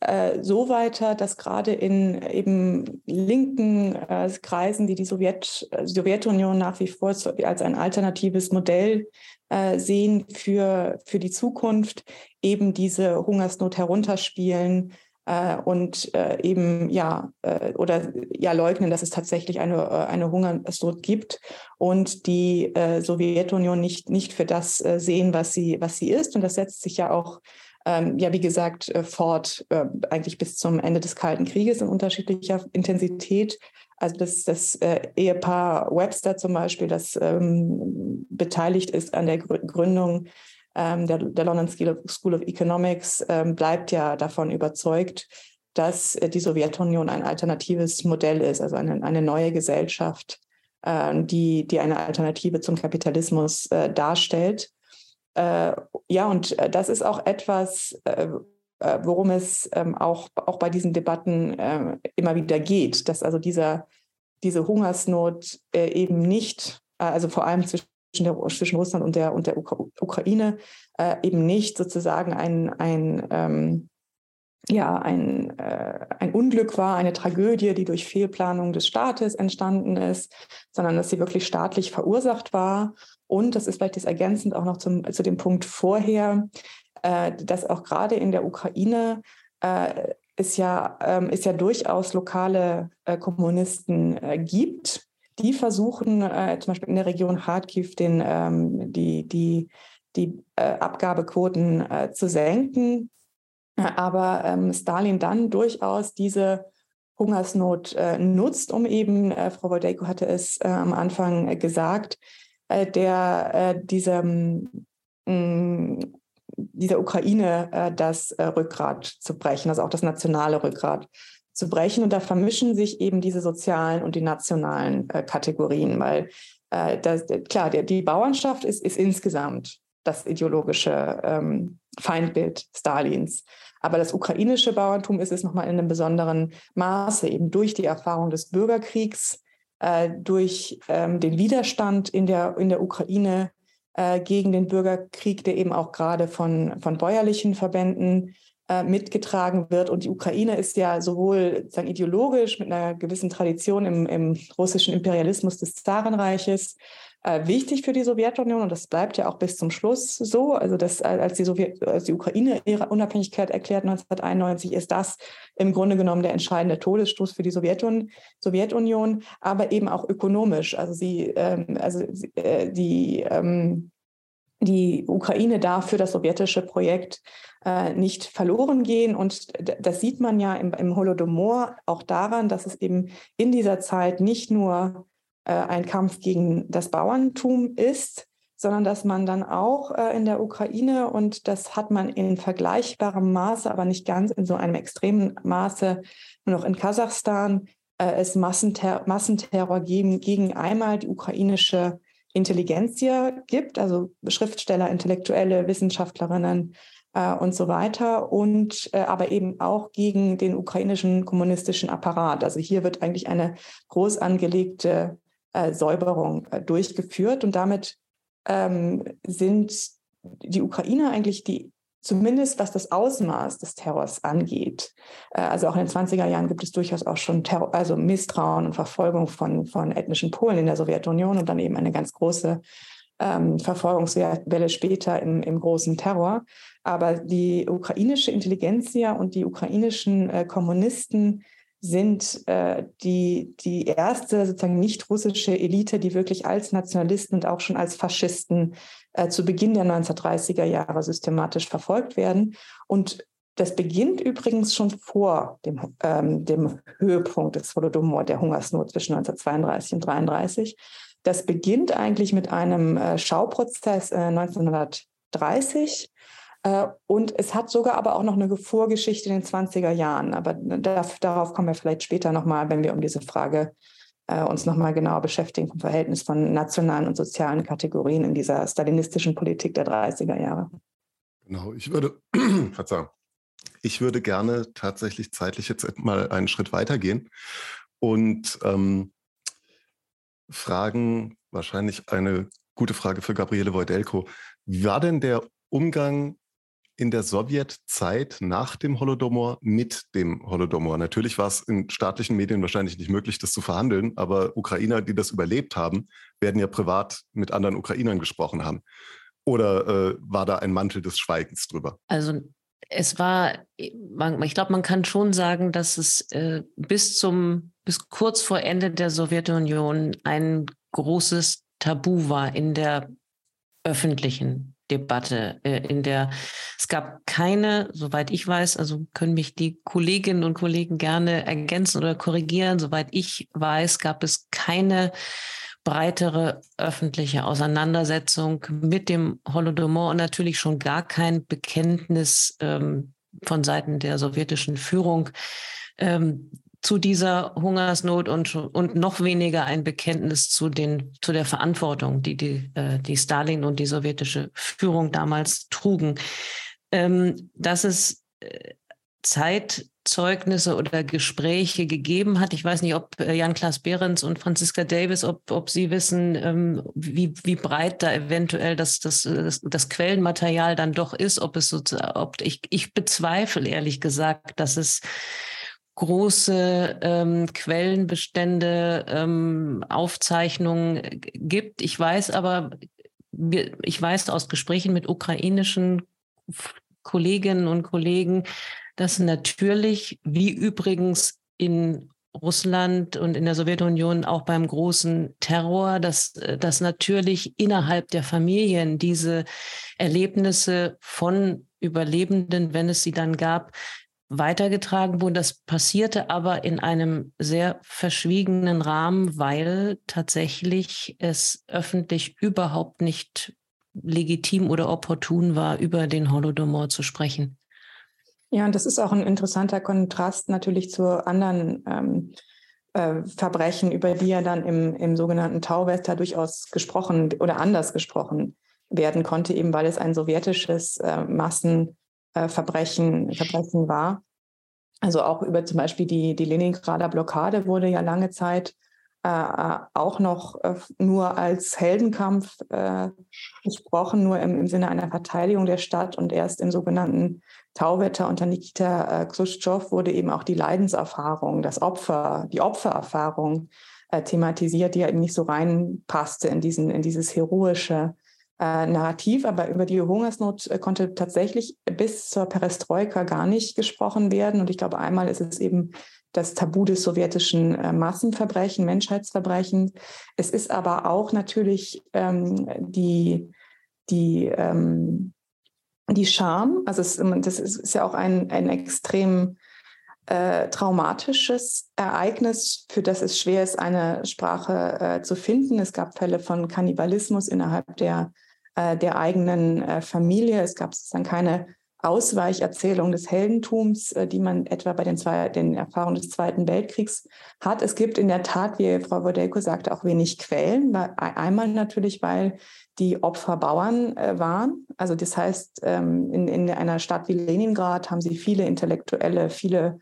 äh, so weiter, dass gerade in eben linken äh, Kreisen, die die Sowjet, äh, Sowjetunion nach wie vor als ein alternatives Modell äh, sehen für, für die Zukunft, eben diese Hungersnot herunterspielen äh, und äh, eben ja oder ja leugnen, dass es tatsächlich eine, eine Hungersnot gibt und die Sowjetunion nicht, nicht für das sehen, was sie, was sie ist. Und das setzt sich ja auch ähm, ja, wie gesagt, äh, fort, äh, eigentlich bis zum Ende des Kalten Krieges in unterschiedlicher Intensität. Also das, das äh, Ehepaar Webster zum Beispiel, das ähm, beteiligt ist an der Gründung ähm, der, der, London School of Economics, ähm, bleibt ja davon überzeugt, dass äh, die Sowjetunion ein alternatives Modell ist, also eine, eine neue Gesellschaft, äh, die, die eine Alternative zum Kapitalismus äh, darstellt. Äh, ja, und äh, das ist auch etwas, äh, äh, worum es ähm, auch, auch bei diesen Debatten äh, immer wieder geht, dass also dieser, diese Hungersnot äh, eben nicht, also vor allem zwischen, der, zwischen Russland und der, und der Ukra Ukraine, eben nicht sozusagen ein, ein ähm, ja, ein, äh, ein Unglück war, eine Tragödie, die durch Fehlplanung des Staates entstanden ist, sondern dass sie wirklich staatlich verursacht war und das ist vielleicht das ergänzend auch noch zum, zu dem Punkt vorher, äh, dass auch gerade in der Ukraine äh, es ja, ähm, es ja durchaus lokale äh, Kommunisten äh, gibt, die versuchen, äh, zum Beispiel in der Region Kharkiv den, ähm, die, die, die äh, Abgabequoten zu senken. Aber ähm, Stalin dann durchaus diese Hungersnot nutzt, um eben, Frau Wodeiko hatte es am Anfang gesagt, der äh, diesem, mm, dieser Ukraine äh, das Rückgrat zu brechen, also auch das nationale Rückgrat zu brechen. Und da vermischen sich eben diese sozialen und die nationalen Kategorien, weil das, klar, der, die Bauernschaft ist, ist insgesamt das ideologische ähm, Feindbild Stalins. Aber das ukrainische Bauerntum ist es nochmal in einem besonderen Maße, eben durch die Erfahrung des Bürgerkriegs, äh, durch ähm, den Widerstand in der, in der Ukraine äh, gegen den Bürgerkrieg, der eben auch gerade von, von bäuerlichen Verbänden äh, mitgetragen wird. Und die Ukraine ist ja sowohl sagen, ideologisch mit einer gewissen Tradition im, im russischen Imperialismus des Zarenreiches äh, wichtig für die Sowjetunion und das bleibt ja auch bis zum Schluss so. Also dass, äh, als, die Sowjet, als die Ukraine ihre Unabhängigkeit erklärt 1991, ist das im Grunde genommen der entscheidende Todesstoß für die Sowjetunion, Sowjetunion aber eben auch ökonomisch. Also sie, ähm, also äh, die ähm, die Ukraine darf für das sowjetische Projekt äh, nicht verloren gehen. Und das sieht man ja im, im Holodomor auch daran, dass es eben in dieser Zeit nicht nur äh, ein Kampf gegen das Bauerntum ist, sondern dass man dann auch äh, in der Ukraine, und das hat man in vergleichbarem Maße, aber nicht ganz in so einem extremen Maße, nur noch in Kasachstan, äh, es Massenter Massenterror gegen, gegen einmal die ukrainische Intelligenzia gibt, also Schriftsteller, Intellektuelle, Wissenschaftlerinnen äh, und so weiter, und äh, aber eben auch gegen den ukrainischen kommunistischen Apparat. Also hier wird eigentlich eine groß angelegte äh, Säuberung äh, durchgeführt. Und damit ähm, sind die Ukrainer eigentlich die zumindest was das Ausmaß des Terrors angeht. Äh, also auch in den 20er Jahren gibt es durchaus auch schon Terror, also Misstrauen und Verfolgung von, von ethnischen Polen in der Sowjetunion und dann eben eine ganz große ähm, Verfolgungswelle später im, im großen Terror. Aber die ukrainische Intelligenzia und die ukrainischen äh, Kommunisten sind äh, die, die erste sozusagen nicht russische Elite, die wirklich als Nationalisten und auch schon als Faschisten äh, zu Beginn der 1930er Jahre systematisch verfolgt werden. Und das beginnt übrigens schon vor dem, ähm, dem Höhepunkt des Holodomor, der Hungersnot zwischen 1932 und 1933. Das beginnt eigentlich mit einem äh, Schauprozess äh, 1930 äh, und es hat sogar aber auch noch eine Vorgeschichte in den 20er Jahren. Aber darauf kommen wir vielleicht später nochmal, wenn wir um diese Frage äh, uns nochmal genauer beschäftigen vom Verhältnis von nationalen und sozialen Kategorien in dieser stalinistischen Politik der 30er Jahre. Genau, ich würde, ich würde gerne tatsächlich zeitlich jetzt mal einen Schritt weitergehen und ähm, fragen, wahrscheinlich eine gute Frage für Gabriele Wojdelko. Wie war denn der Umgang in der Sowjetzeit nach dem Holodomor mit dem Holodomor. Natürlich war es in staatlichen Medien wahrscheinlich nicht möglich, das zu verhandeln, aber Ukrainer, die das überlebt haben, werden ja privat mit anderen Ukrainern gesprochen haben. Oder äh, war da ein Mantel des Schweigens drüber? Also es war, ich glaube, man kann schon sagen, dass es äh, bis zum, bis kurz vor Ende der Sowjetunion ein großes Tabu war in der öffentlichen Debatte, äh, in der es gab keine, soweit ich weiß, also können mich die Kolleginnen und Kollegen gerne ergänzen oder korrigieren, soweit ich weiß, gab es keine breitere öffentliche Auseinandersetzung mit dem Holodomor und natürlich schon gar kein Bekenntnis ähm, von Seiten der sowjetischen Führung ähm, zu dieser Hungersnot und, und noch weniger ein Bekenntnis zu, den, zu der Verantwortung, die die, äh, die Stalin und die sowjetische Führung damals trugen. Ähm, dass es äh, Zeitzeugnisse oder Gespräche gegeben hat. Ich weiß nicht, ob äh, Jan-Klaas Behrens und Franziska Davis, ob, ob Sie wissen, ähm, wie, wie breit da eventuell das, das, das, das Quellenmaterial dann doch ist, ob es so, ob ich, ich bezweifle ehrlich gesagt, dass es große ähm, Quellenbestände, ähm, Aufzeichnungen gibt. Ich weiß aber, ich weiß aus Gesprächen mit ukrainischen Kolleginnen und Kollegen, dass natürlich, wie übrigens in Russland und in der Sowjetunion auch beim großen Terror, dass, dass natürlich innerhalb der Familien diese Erlebnisse von Überlebenden, wenn es sie dann gab, weitergetragen wurden. Das passierte aber in einem sehr verschwiegenen Rahmen, weil tatsächlich es öffentlich überhaupt nicht legitim oder opportun war, über den Holodomor zu sprechen. Ja, und das ist auch ein interessanter Kontrast natürlich zu anderen ähm, äh, Verbrechen, über die ja dann im, im sogenannten Tauwetter durchaus gesprochen oder anders gesprochen werden konnte, eben weil es ein sowjetisches äh, Massen äh, Verbrechen, Verbrechen war. Also auch über zum Beispiel die, die Leningrader Blockade wurde ja lange Zeit äh, äh auch noch äh, nur als Heldenkampf äh, gesprochen, nur im, im, Sinne einer Verteidigung der Stadt. Und erst im sogenannten Tauwetter unter Nikita äh, Khrushchev wurde eben auch die Leidenserfahrung, das Opfer, die Opfererfahrung äh, thematisiert, die ja eben nicht so reinpasste in, diesen, in dieses heroische äh, Narrativ, aber über die Hungersnot äh, konnte tatsächlich bis zur Perestroika gar nicht gesprochen werden. Und ich glaube, einmal ist es eben das Tabu des sowjetischen äh, Massenverbrechen, Menschheitsverbrechen. Es ist aber auch natürlich ähm, die, die, ähm, die Scham. Also es, das ist, ist, ja auch ein, ein extrem äh, traumatisches Ereignis, für das es schwer ist, eine Sprache äh, zu finden. Es gab Fälle von Kannibalismus innerhalb der äh, der eigenen äh, Familie. Es gab sozusagen keine Ausweicherzählung des Heldentums, äh, die man etwa bei den, zwei, den Erfahrungen des Zweiten Weltkriegs hat. Es gibt in der Tat, wie Frau Wodelko sagte, auch wenig Quellen. Einmal natürlich, weil die Opfer Bauern waren. Also das heißt, ähm, in, in einer Stadt wie Leningrad haben sie viele Intellektuelle, viele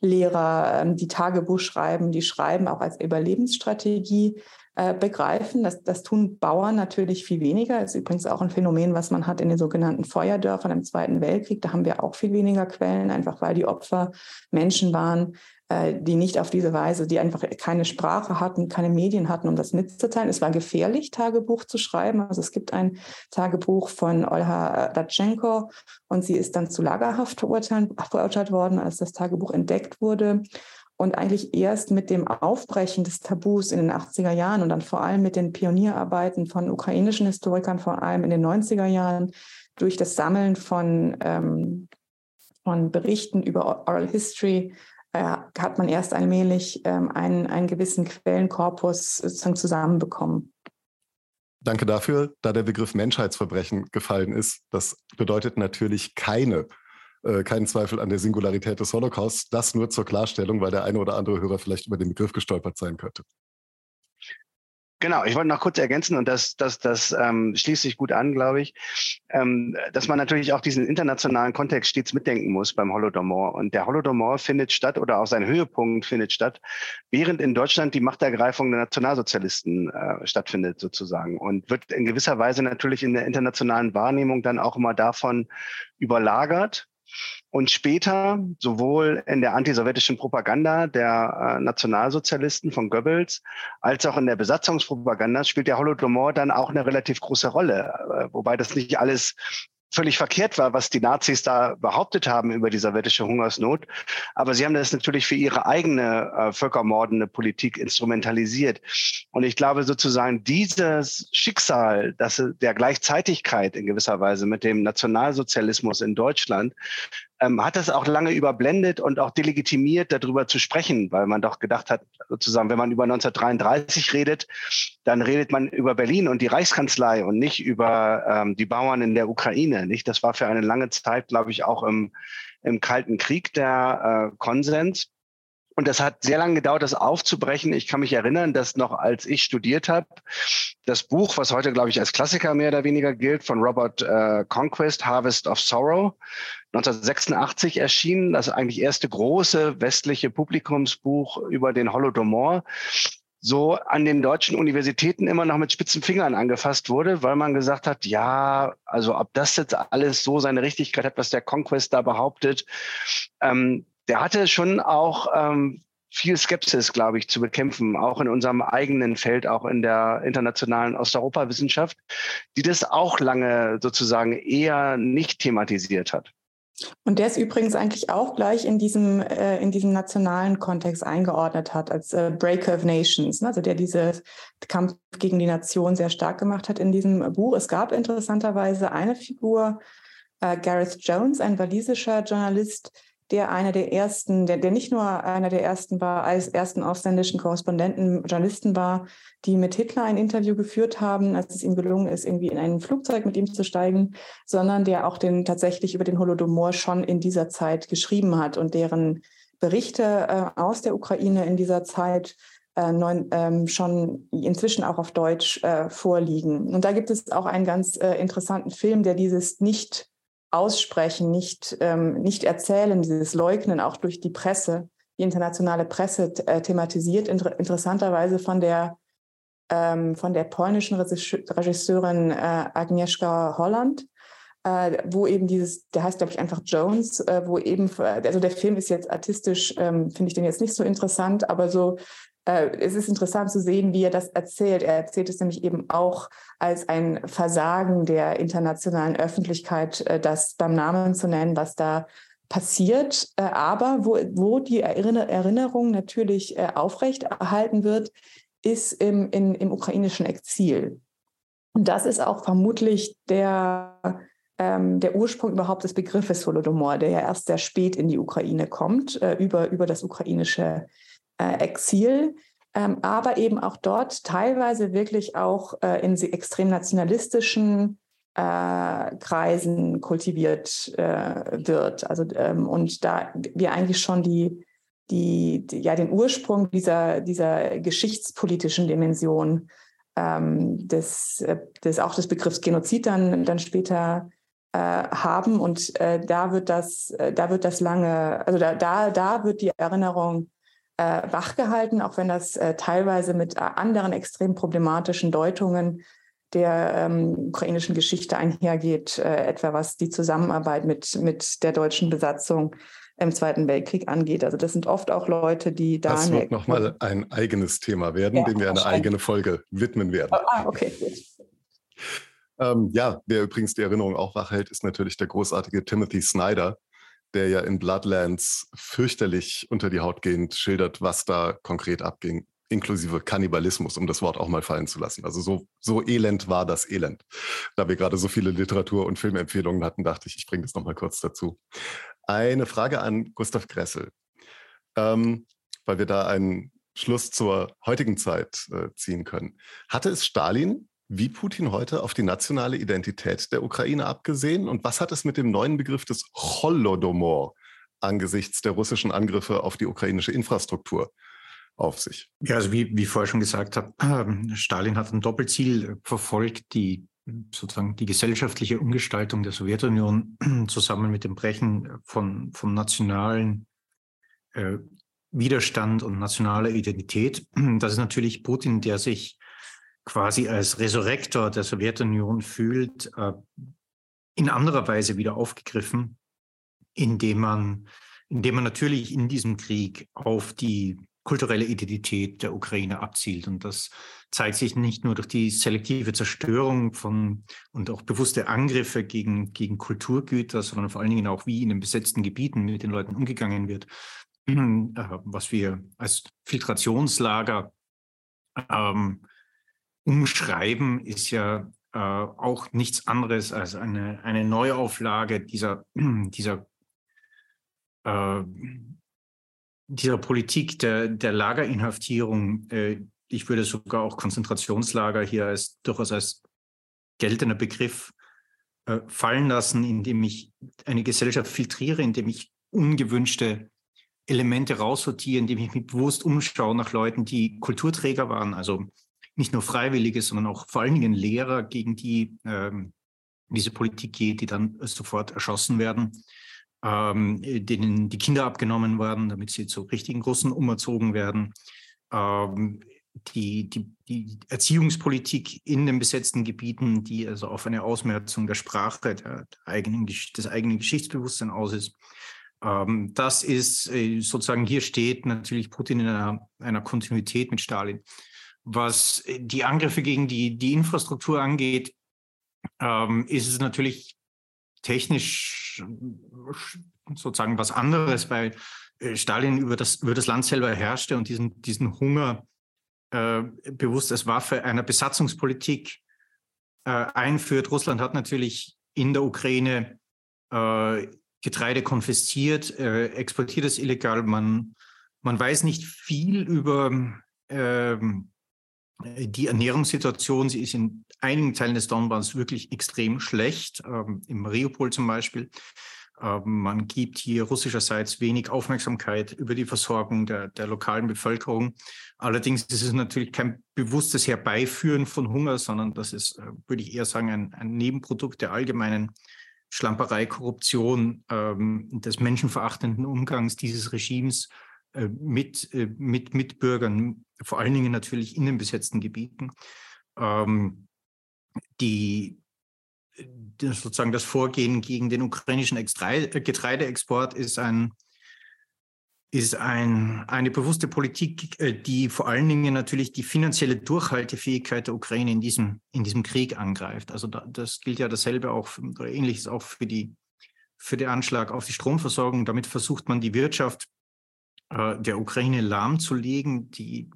Lehrer, ähm, die Tagebuch schreiben, die schreiben auch als Überlebensstrategie. Äh, begreifen. Das, das tun Bauern natürlich viel weniger. Das ist übrigens auch ein Phänomen, was man hat in den sogenannten Feuerdörfern im Zweiten Weltkrieg. Da haben wir auch viel weniger Quellen, einfach weil die Opfer Menschen waren, äh, die nicht auf diese Weise, die einfach keine Sprache hatten, keine Medien hatten, um das mitzuteilen. Es war gefährlich, Tagebuch zu schreiben. Also es gibt ein Tagebuch von Olha Datschenko und sie ist dann zu Lagerhaft verurteilt, verurteilt worden, als das Tagebuch entdeckt wurde. Und eigentlich erst mit dem Aufbrechen des Tabus in den 80er Jahren und dann vor allem mit den Pionierarbeiten von ukrainischen Historikern, vor allem in den 90er Jahren, durch das Sammeln von, ähm, von Berichten über Oral History, äh, hat man erst allmählich ähm, einen, einen gewissen Quellenkorpus sozusagen zusammenbekommen. Danke dafür, da der Begriff Menschheitsverbrechen gefallen ist. Das bedeutet natürlich keine, äh, keinen Zweifel an der Singularität des Holocausts. Das nur zur Klarstellung, weil der eine oder andere Hörer vielleicht über den Begriff gestolpert sein könnte. Genau, ich wollte noch kurz ergänzen und das, das, das ähm, schließt sich gut an, glaube ich, ähm, dass man natürlich auch diesen internationalen Kontext stets mitdenken muss beim Holodomor. Und der Holodomor findet statt oder auch sein Höhepunkt findet statt, während in Deutschland die Machtergreifung der Nationalsozialisten äh, stattfindet sozusagen und wird in gewisser Weise natürlich in der internationalen Wahrnehmung dann auch immer davon überlagert und später sowohl in der antisowjetischen Propaganda der äh, Nationalsozialisten von Goebbels als auch in der Besatzungspropaganda spielt der Holodomor dann auch eine relativ große Rolle, äh, wobei das nicht alles völlig verkehrt war, was die Nazis da behauptet haben über die sowjetische Hungersnot. Aber sie haben das natürlich für ihre eigene äh, völkermordende Politik instrumentalisiert. Und ich glaube sozusagen dieses Schicksal, das der Gleichzeitigkeit in gewisser Weise mit dem Nationalsozialismus in Deutschland ähm, hat das auch lange überblendet und auch delegitimiert, darüber zu sprechen, weil man doch gedacht hat, sozusagen, wenn man über 1933 redet, dann redet man über Berlin und die Reichskanzlei und nicht über ähm, die Bauern in der Ukraine. Nicht? Das war für eine lange Zeit, glaube ich, auch im, im Kalten Krieg der äh, Konsens. Und das hat sehr lange gedauert, das aufzubrechen. Ich kann mich erinnern, dass noch als ich studiert habe, das Buch, was heute, glaube ich, als Klassiker mehr oder weniger gilt, von Robert äh, Conquest, Harvest of Sorrow, 1986 erschienen, das eigentlich erste große westliche Publikumsbuch über den Holodomor so an den deutschen Universitäten immer noch mit spitzen Fingern angefasst wurde, weil man gesagt hat, ja, also ob das jetzt alles so seine Richtigkeit hat, was der Conquest da behauptet, ähm, der hatte schon auch ähm, viel Skepsis, glaube ich, zu bekämpfen, auch in unserem eigenen Feld, auch in der internationalen Osteuropa-Wissenschaft, die das auch lange sozusagen eher nicht thematisiert hat. Und der ist übrigens eigentlich auch gleich in diesem, äh, in diesem nationalen Kontext eingeordnet hat, als äh, Breaker of Nations, ne? also der diesen Kampf gegen die Nation sehr stark gemacht hat in diesem Buch. Es gab interessanterweise eine Figur, äh, Gareth Jones, ein walisischer Journalist, der einer der ersten, der, der nicht nur einer der ersten war, als ersten ausländischen Korrespondenten, Journalisten war, die mit Hitler ein Interview geführt haben, als es ihm gelungen ist, irgendwie in ein Flugzeug mit ihm zu steigen, sondern der auch den tatsächlich über den Holodomor schon in dieser Zeit geschrieben hat und deren Berichte äh, aus der Ukraine in dieser Zeit äh, neun, ähm, schon inzwischen auch auf Deutsch äh, vorliegen. Und da gibt es auch einen ganz äh, interessanten Film, der dieses nicht Aussprechen, nicht, ähm, nicht erzählen, dieses Leugnen auch durch die Presse, die internationale Presse äh, thematisiert, inter interessanterweise von der, ähm, von der polnischen Regisseurin äh, Agnieszka Holland, äh, wo eben dieses, der heißt glaube ich einfach Jones, äh, wo eben, also der Film ist jetzt artistisch, ähm, finde ich den jetzt nicht so interessant, aber so äh, es ist interessant zu sehen, wie er das erzählt. Er erzählt es nämlich eben auch als ein Versagen der internationalen Öffentlichkeit, äh, das beim Namen zu nennen, was da passiert, äh, aber wo, wo die Erinnerung natürlich aufrechterhalten wird, ist im, in, im ukrainischen Exil. Und das ist auch vermutlich der, ähm, der Ursprung überhaupt des Begriffes Holodomor, der ja erst sehr spät in die Ukraine kommt, äh, über, über das ukrainische äh, Exil, ähm, aber eben auch dort teilweise wirklich auch äh, in extrem nationalistischen äh, Kreisen kultiviert äh, wird. Also ähm, und da wir eigentlich schon die, die, die, ja den Ursprung dieser, dieser geschichtspolitischen Dimension ähm, des, äh, des auch des Begriffs Genozid dann, dann später äh, haben und äh, da wird das, da wird das lange, also da, da, da wird die Erinnerung äh, wachgehalten, auch wenn das äh, teilweise mit äh, anderen extrem problematischen Deutungen der ähm, ukrainischen Geschichte einhergeht, äh, etwa was die Zusammenarbeit mit, mit der deutschen Besatzung im Zweiten Weltkrieg angeht. Also das sind oft auch Leute, die da. Das wird nochmal ein eigenes Thema werden, ja, dem wir eine eigene Folge widmen werden. Ah, okay, gut. Ähm, ja, wer übrigens die Erinnerung auch wachhält, ist natürlich der großartige Timothy Snyder, der ja in Bloodlands fürchterlich unter die Haut gehend schildert, was da konkret abging, inklusive Kannibalismus, um das Wort auch mal fallen zu lassen. Also so, so elend war das Elend. Da wir gerade so viele Literatur- und Filmempfehlungen hatten, dachte ich, ich bringe das nochmal kurz dazu. Eine Frage an Gustav Gressel, ähm, weil wir da einen Schluss zur heutigen Zeit äh, ziehen können. Hatte es Stalin wie Putin heute auf die nationale Identität der Ukraine abgesehen? Und was hat es mit dem neuen Begriff des Holodomor angesichts der russischen Angriffe auf die ukrainische Infrastruktur auf sich? Ja, also wie, wie vorher schon gesagt habe, Stalin hat ein Doppelziel verfolgt, die sozusagen die gesellschaftliche Umgestaltung der Sowjetunion zusammen mit dem Brechen von, von nationalen äh, Widerstand und nationaler Identität. Das ist natürlich Putin, der sich quasi als Resurrektor der Sowjetunion fühlt, äh, in anderer Weise wieder aufgegriffen, indem man, indem man natürlich in diesem Krieg auf die kulturelle Identität der Ukraine abzielt. Und das zeigt sich nicht nur durch die selektive Zerstörung von und auch bewusste Angriffe gegen, gegen Kulturgüter, sondern vor allen Dingen auch, wie in den besetzten Gebieten mit den Leuten umgegangen wird, äh, was wir als Filtrationslager ähm, umschreiben, ist ja äh, auch nichts anderes als eine, eine Neuauflage dieser, dieser, äh, dieser Politik der, der Lagerinhaftierung. Äh, ich würde sogar auch Konzentrationslager hier als durchaus als geltender Begriff äh, fallen lassen, indem ich eine Gesellschaft filtriere, indem ich ungewünschte Elemente raussortiere, indem ich mich bewusst umschaue nach Leuten, die Kulturträger waren, also nicht nur Freiwillige, sondern auch vor allen Dingen Lehrer, gegen die ähm, diese Politik geht, die dann sofort erschossen werden, ähm, denen die Kinder abgenommen werden, damit sie zu richtigen Russen umerzogen werden. Ähm, die, die, die Erziehungspolitik in den besetzten Gebieten, die also auf eine Ausmerzung der Sprache, der, eigenen, des eigenen Geschichtsbewusstseins aus ist. Ähm, das ist äh, sozusagen, hier steht natürlich Putin in einer, einer Kontinuität mit Stalin. Was äh, die Angriffe gegen die, die Infrastruktur angeht, ähm, ist es natürlich technisch äh, sozusagen was anderes, weil äh, Stalin über das, über das Land selber herrschte und diesen, diesen Hunger äh, bewusst als Waffe einer Besatzungspolitik äh, einführt. Russland hat natürlich in der Ukraine äh, Getreide konfisziert, exportiert es illegal. Man, man weiß nicht viel über ähm, die Ernährungssituation, sie ist in einigen Teilen des Donbass wirklich extrem schlecht, ähm, im Mariupol zum Beispiel. Ähm, man gibt hier russischerseits wenig Aufmerksamkeit über die Versorgung der, der lokalen Bevölkerung. Allerdings ist es natürlich kein bewusstes Herbeiführen von Hunger, sondern das ist, äh, würde ich eher sagen, ein, ein Nebenprodukt der allgemeinen Schlamperei, Korruption, ähm, des menschenverachtenden Umgangs dieses Regimes äh, mit, äh, mit Mitbürgern, vor allen Dingen natürlich in den besetzten Gebieten. Ähm, die, sozusagen das Vorgehen gegen den ukrainischen Getreideexport ist ein ist ein, eine bewusste Politik, äh, die vor allen Dingen natürlich die finanzielle Durchhaltefähigkeit der Ukraine in diesem, in diesem Krieg angreift. Also da, das gilt ja dasselbe auch oder ähnliches auch für die für den Anschlag auf die Stromversorgung. Damit versucht man die Wirtschaft äh, der Ukraine lahmzulegen. Die,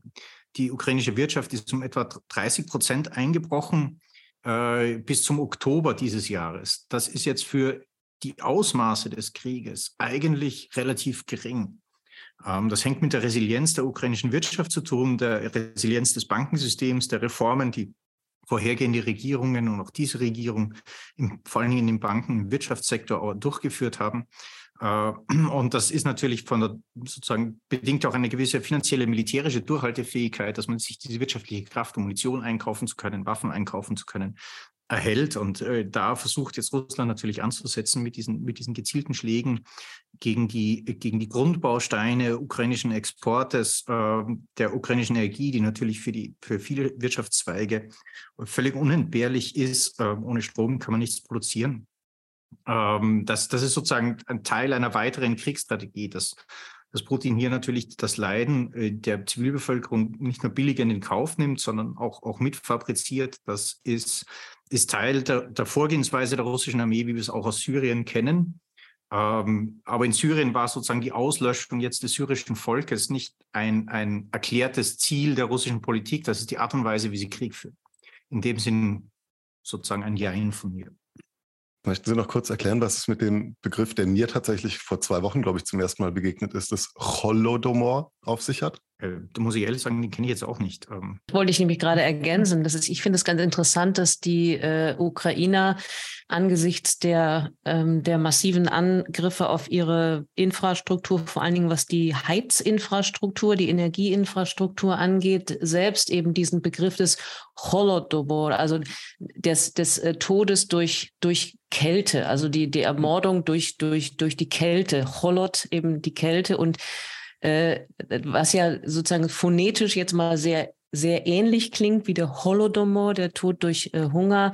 die ukrainische Wirtschaft ist um etwa 30 Prozent eingebrochen äh, bis zum Oktober dieses Jahres. Das ist jetzt für die Ausmaße des Krieges eigentlich relativ gering. Ähm, das hängt mit der Resilienz der ukrainischen Wirtschaft zu tun, der Resilienz des Bankensystems, der Reformen, die vorhergehende Regierungen und auch diese Regierung im, vor allen Dingen im Banken- und Wirtschaftssektor durchgeführt haben. Äh, und das ist natürlich von der sozusagen bedingt auch eine gewisse finanzielle militärische Durchhaltefähigkeit, dass man sich diese wirtschaftliche Kraft, um Munition einkaufen zu können, Waffen einkaufen zu können, erhält. Und äh, da versucht jetzt Russland natürlich anzusetzen mit diesen, mit diesen gezielten Schlägen gegen die, gegen die Grundbausteine ukrainischen Exportes, äh, der ukrainischen Energie, die natürlich für, die, für viele Wirtschaftszweige völlig unentbehrlich ist. Äh, ohne Strom kann man nichts produzieren. Ähm, das, das ist sozusagen ein Teil einer weiteren Kriegsstrategie, dass dass Putin hier natürlich das Leiden äh, der Zivilbevölkerung nicht nur billig in den Kauf nimmt, sondern auch, auch mitfabriziert. Das ist, ist Teil der, der Vorgehensweise der russischen Armee, wie wir es auch aus Syrien kennen. Ähm, aber in Syrien war sozusagen die Auslöschung jetzt des syrischen Volkes nicht ein, ein erklärtes Ziel der russischen Politik. Das ist die Art und Weise, wie sie Krieg führen. In dem Sinn sozusagen ein Jein von mir. Möchten Sie noch kurz erklären, was es mit dem Begriff, der mir tatsächlich vor zwei Wochen, glaube ich, zum ersten Mal begegnet ist, das Holodomor auf sich hat? Äh, da muss ich ehrlich sagen, den kenne ich jetzt auch nicht. Ähm. Wollte ich nämlich gerade ergänzen. Das ist, ich finde es ganz interessant, dass die äh, Ukrainer angesichts der, ähm, der massiven Angriffe auf ihre Infrastruktur, vor allen Dingen was die Heizinfrastruktur, die Energieinfrastruktur angeht, selbst eben diesen Begriff des Holodomor, also des, des äh, Todes durch, durch Kälte, also die, die Ermordung durch, durch, durch die Kälte, Holot eben die Kälte und äh, was ja sozusagen phonetisch jetzt mal sehr sehr ähnlich klingt wie der Holodomor, der Tod durch äh, Hunger.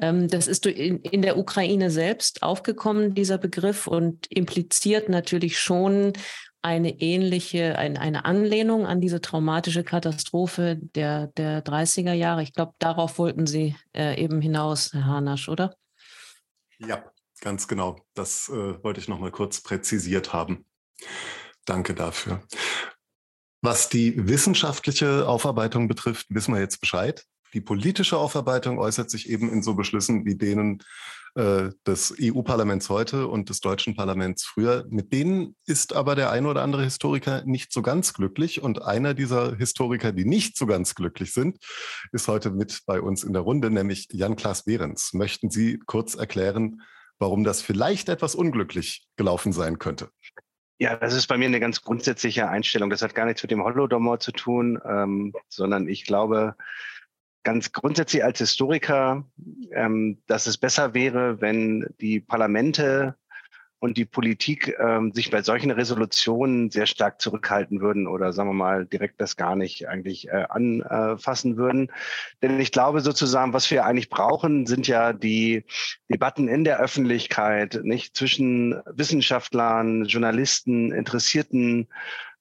Ähm, das ist in, in, der Ukraine selbst aufgekommen, dieser Begriff, und impliziert natürlich schon eine ähnliche, ein, eine Anlehnung an diese traumatische Katastrophe der, der 30er Jahre. Ich glaube, darauf wollten Sie äh, eben hinaus, Herr Hanasch, oder? Ja, ganz genau. Das äh, wollte ich noch mal kurz präzisiert haben. Danke dafür. Was die wissenschaftliche Aufarbeitung betrifft, wissen wir jetzt Bescheid. Die politische Aufarbeitung äußert sich eben in so Beschlüssen wie denen äh, des EU-Parlaments heute und des deutschen Parlaments früher. Mit denen ist aber der ein oder andere Historiker nicht so ganz glücklich. Und einer dieser Historiker, die nicht so ganz glücklich sind, ist heute mit bei uns in der Runde, nämlich Jan-Klaas Behrens. Möchten Sie kurz erklären, warum das vielleicht etwas unglücklich gelaufen sein könnte? Ja, das ist bei mir eine ganz grundsätzliche Einstellung. Das hat gar nichts mit dem Holodomor zu tun, ähm, sondern ich glaube ganz grundsätzlich als Historiker, ähm, dass es besser wäre, wenn die Parlamente und die Politik ähm, sich bei solchen Resolutionen sehr stark zurückhalten würden oder sagen wir mal direkt das gar nicht eigentlich äh, anfassen würden. Denn ich glaube sozusagen, was wir eigentlich brauchen, sind ja die Debatten in der Öffentlichkeit, nicht zwischen Wissenschaftlern, Journalisten, Interessierten,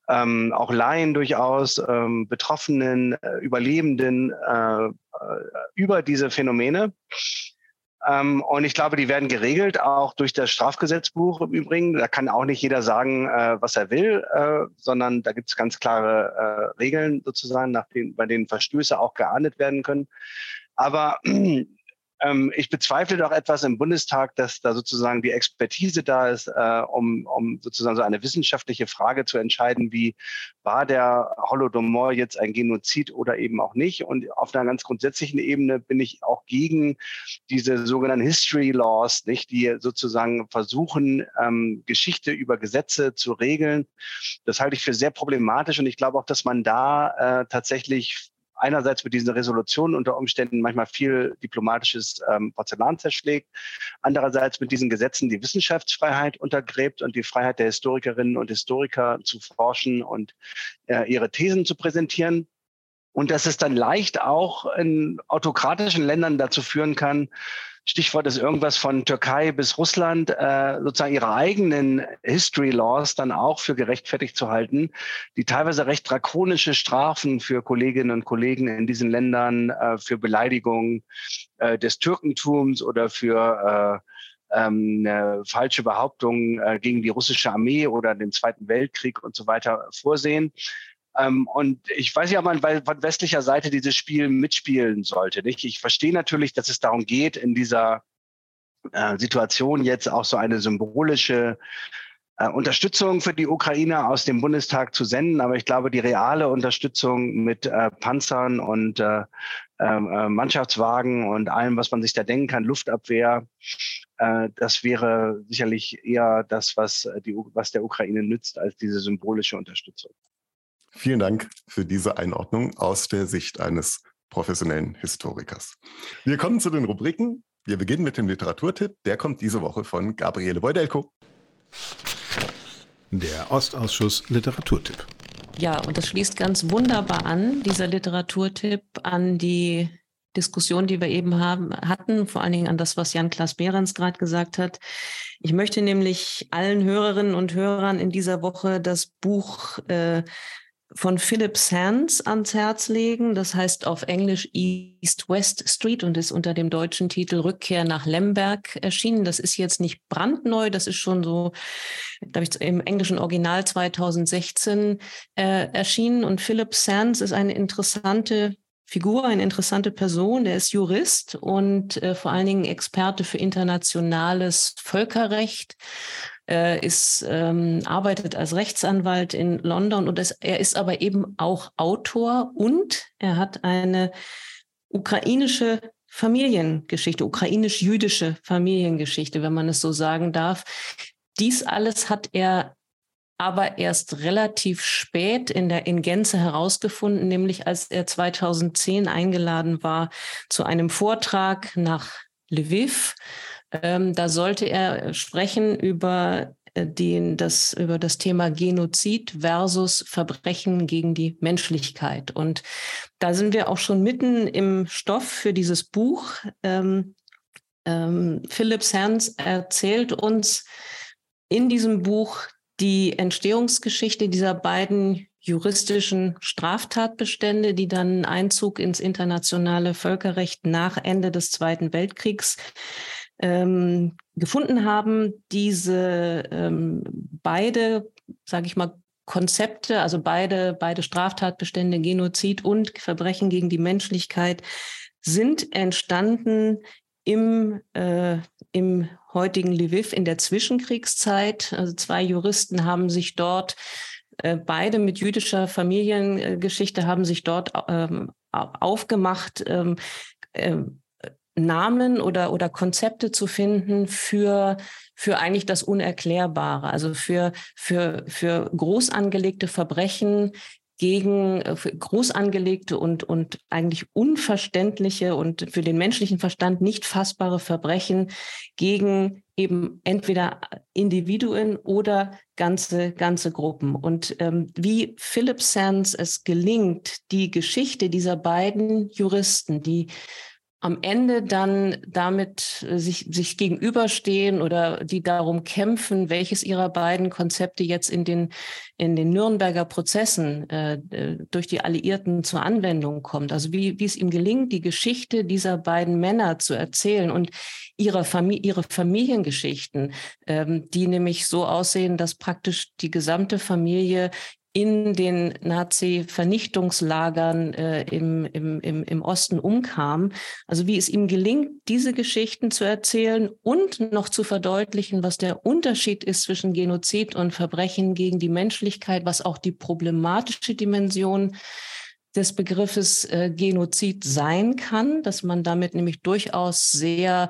ähm, auch Laien durchaus, ähm, Betroffenen, äh, Überlebenden äh, äh über diese Phänomene. Ähm, und ich glaube, die werden geregelt, auch durch das Strafgesetzbuch im Übrigen. Da kann auch nicht jeder sagen, äh, was er will, äh, sondern da gibt es ganz klare äh, Regeln sozusagen, nach denen, bei denen Verstöße auch geahndet werden können. Aber ähm, ich bezweifle doch etwas im Bundestag, dass da sozusagen die Expertise da ist, äh, um, um sozusagen so eine wissenschaftliche Frage zu entscheiden, wie war der Holodomor jetzt ein Genozid oder eben auch nicht. Und auf einer ganz grundsätzlichen Ebene bin ich auch gegen diese sogenannten History Laws, nicht, die sozusagen versuchen, ähm, Geschichte über Gesetze zu regeln. Das halte ich für sehr problematisch und ich glaube auch, dass man da äh, tatsächlich einerseits mit diesen Resolutionen unter Umständen manchmal viel diplomatisches ähm, Porzellan zerschlägt, andererseits mit diesen Gesetzen die Wissenschaftsfreiheit untergräbt und die Freiheit der Historikerinnen und Historiker zu forschen und äh, ihre Thesen zu präsentieren. Und dass es dann leicht auch in autokratischen Ländern dazu führen kann, Stichwort ist irgendwas von Türkei bis Russland, äh, sozusagen ihre eigenen History Laws dann auch für gerechtfertigt zu halten, die teilweise recht drakonische Strafen für Kolleginnen und Kollegen in diesen Ländern äh, für Beleidigung äh, des Türkentums oder für äh, ähm, falsche Behauptung äh, gegen die russische Armee oder den Zweiten Weltkrieg und so weiter vorsehen. Ähm, und ich weiß ja, man von westlicher Seite dieses Spiel mitspielen sollte. Nicht? Ich verstehe natürlich, dass es darum geht, in dieser äh, Situation jetzt auch so eine symbolische äh, Unterstützung für die Ukraine aus dem Bundestag zu senden. Aber ich glaube, die reale Unterstützung mit äh, Panzern und äh, ähm, äh, Mannschaftswagen und allem, was man sich da denken kann, Luftabwehr, äh, das wäre sicherlich eher das, was, die, was der Ukraine nützt, als diese symbolische Unterstützung. Vielen Dank für diese Einordnung aus der Sicht eines professionellen Historikers. Wir kommen zu den Rubriken. Wir beginnen mit dem Literaturtipp. Der kommt diese Woche von Gabriele Beudelko. Der Ostausschuss Literaturtipp. Ja, und das schließt ganz wunderbar an, dieser Literaturtipp, an die Diskussion, die wir eben haben, hatten, vor allen Dingen an das, was Jan-Klaas Behrens gerade gesagt hat. Ich möchte nämlich allen Hörerinnen und Hörern in dieser Woche das Buch äh, von Philip Sands ans Herz legen. Das heißt auf Englisch East-West Street und ist unter dem deutschen Titel Rückkehr nach Lemberg erschienen. Das ist jetzt nicht brandneu, das ist schon so, glaube ich, im englischen Original 2016 äh, erschienen. Und Philip Sands ist eine interessante Figur, eine interessante Person. Der ist Jurist und äh, vor allen Dingen Experte für internationales Völkerrecht äh, ist, ähm, arbeitet als Rechtsanwalt in London und es, er ist aber eben auch Autor und er hat eine ukrainische Familiengeschichte, ukrainisch-jüdische Familiengeschichte, wenn man es so sagen darf. Dies alles hat er aber erst relativ spät in der in Gänze herausgefunden, nämlich als er 2010 eingeladen war zu einem Vortrag nach Lviv ähm, da sollte er sprechen über äh, den, das, über das Thema Genozid versus Verbrechen gegen die Menschlichkeit. Und da sind wir auch schon mitten im Stoff für dieses Buch. Ähm, ähm, Philipp Sands erzählt uns in diesem Buch die Entstehungsgeschichte dieser beiden juristischen Straftatbestände, die dann Einzug ins internationale Völkerrecht nach Ende des Zweiten Weltkriegs ähm, gefunden haben, diese ähm, beide, sage ich mal, Konzepte, also beide, beide Straftatbestände, Genozid und Verbrechen gegen die Menschlichkeit, sind entstanden im, äh, im heutigen Lviv in der Zwischenkriegszeit. Also zwei Juristen haben sich dort, äh, beide mit jüdischer Familiengeschichte, haben sich dort ähm, aufgemacht, ähm, äh, Namen oder, oder Konzepte zu finden für, für eigentlich das Unerklärbare, also für, für, für groß angelegte Verbrechen gegen äh, groß angelegte und, und eigentlich unverständliche und für den menschlichen Verstand nicht fassbare Verbrechen gegen eben entweder Individuen oder ganze, ganze Gruppen. Und ähm, wie Philip Sands es gelingt, die Geschichte dieser beiden Juristen, die am Ende dann damit äh, sich, sich gegenüberstehen oder die darum kämpfen, welches ihrer beiden Konzepte jetzt in den, in den Nürnberger Prozessen äh, äh, durch die Alliierten zur Anwendung kommt. Also wie, wie es ihm gelingt, die Geschichte dieser beiden Männer zu erzählen und ihre, Famili ihre Familiengeschichten, ähm, die nämlich so aussehen, dass praktisch die gesamte Familie in den Nazi-Vernichtungslagern äh, im, im, im, im Osten umkam. Also wie es ihm gelingt, diese Geschichten zu erzählen und noch zu verdeutlichen, was der Unterschied ist zwischen Genozid und Verbrechen gegen die Menschlichkeit, was auch die problematische Dimension des Begriffes äh, Genozid sein kann, dass man damit nämlich durchaus sehr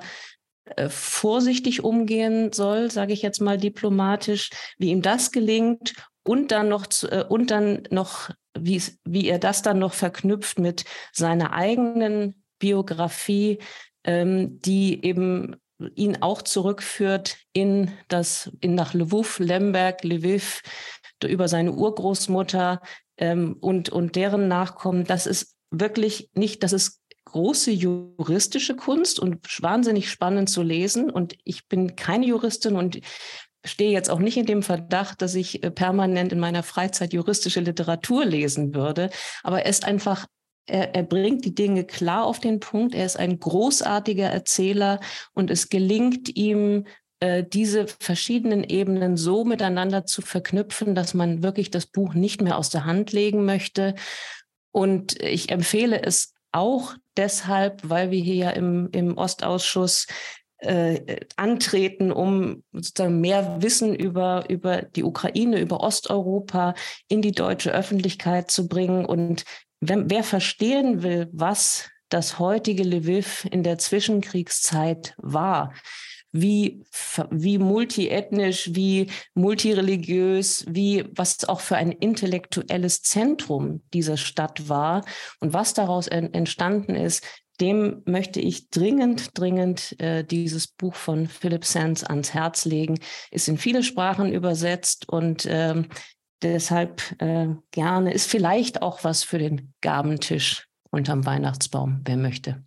äh, vorsichtig umgehen soll, sage ich jetzt mal diplomatisch, wie ihm das gelingt und dann noch äh, und dann noch wie wie er das dann noch verknüpft mit seiner eigenen Biografie, ähm, die eben ihn auch zurückführt in das in nach Lwów, Lemberg, Lviv über seine Urgroßmutter ähm, und und deren Nachkommen. Das ist wirklich nicht, das ist große juristische Kunst und wahnsinnig spannend zu lesen. Und ich bin keine Juristin und stehe jetzt auch nicht in dem Verdacht, dass ich äh, permanent in meiner Freizeit juristische Literatur lesen würde, aber er ist einfach er, er, bringt die Dinge klar auf den Punkt. Er ist ein großartiger Erzähler und es gelingt ihm, äh, diese verschiedenen Ebenen so miteinander zu verknüpfen, dass man wirklich das Buch nicht mehr aus der Hand legen möchte. Und ich empfehle es auch deshalb, weil wir hier ja im, im Ostausschuss äh, antreten, um sozusagen mehr Wissen über, über die Ukraine, über Osteuropa in die deutsche Öffentlichkeit zu bringen. Und wenn, wer verstehen will, was das heutige Lviv in der Zwischenkriegszeit war, wie, wie multiethnisch, wie multireligiös, wie was auch für ein intellektuelles Zentrum diese Stadt war und was daraus entstanden ist, dem möchte ich dringend, dringend äh, dieses Buch von Philip Sands ans Herz legen. Ist in viele Sprachen übersetzt und ähm, deshalb äh, gerne ist vielleicht auch was für den Gabentisch unterm Weihnachtsbaum, wer möchte.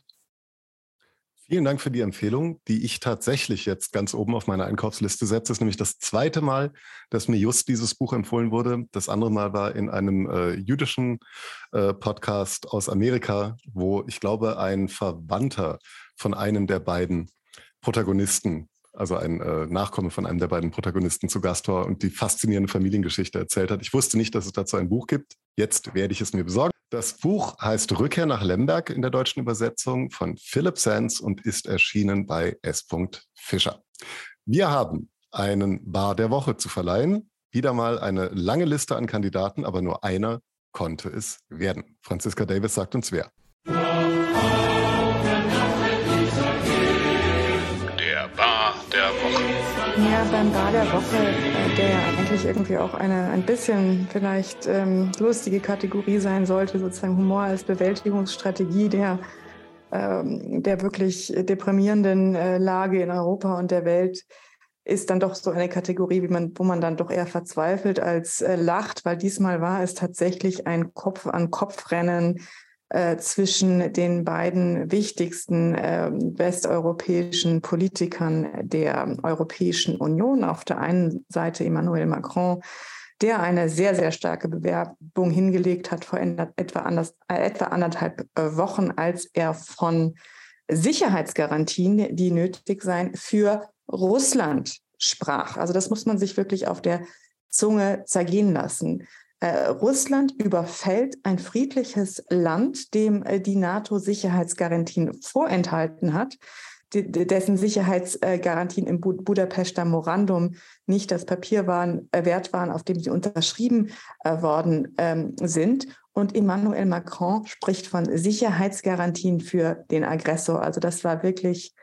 Vielen Dank für die Empfehlung, die ich tatsächlich jetzt ganz oben auf meiner Einkaufsliste setze. Das ist nämlich das zweite Mal, dass mir just dieses Buch empfohlen wurde. Das andere Mal war in einem äh, jüdischen äh, Podcast aus Amerika, wo ich glaube, ein Verwandter von einem der beiden Protagonisten also ein äh, Nachkomme von einem der beiden Protagonisten zu Gast war und die faszinierende Familiengeschichte erzählt hat. Ich wusste nicht, dass es dazu ein Buch gibt. Jetzt werde ich es mir besorgen. Das Buch heißt Rückkehr nach Lemberg in der deutschen Übersetzung von Philip Sands und ist erschienen bei S. Fischer. Wir haben einen Bar der Woche zu verleihen. Wieder mal eine lange Liste an Kandidaten, aber nur einer konnte es werden. Franziska Davis sagt uns wer. Ja, beim Bar der Woche, äh, der eigentlich irgendwie auch eine ein bisschen vielleicht ähm, lustige Kategorie sein sollte, sozusagen Humor als Bewältigungsstrategie der, ähm, der wirklich deprimierenden äh, Lage in Europa und der Welt, ist dann doch so eine Kategorie, wie man, wo man dann doch eher verzweifelt als äh, lacht, weil diesmal war es tatsächlich ein Kopf-an-Kopf-Rennen zwischen den beiden wichtigsten äh, westeuropäischen Politikern der Europäischen Union. Auf der einen Seite Emmanuel Macron, der eine sehr, sehr starke Bewerbung hingelegt hat vor etwa, anders, äh, etwa anderthalb äh, Wochen, als er von Sicherheitsgarantien, die nötig seien, für Russland sprach. Also das muss man sich wirklich auf der Zunge zergehen lassen. Äh, Russland überfällt ein friedliches Land, dem äh, die NATO Sicherheitsgarantien vorenthalten hat, dessen Sicherheitsgarantien im Budapester Memorandum nicht das Papier waren, äh, wert waren, auf dem sie unterschrieben worden ähm, sind. Und Emmanuel Macron spricht von Sicherheitsgarantien für den Aggressor. Also das war wirklich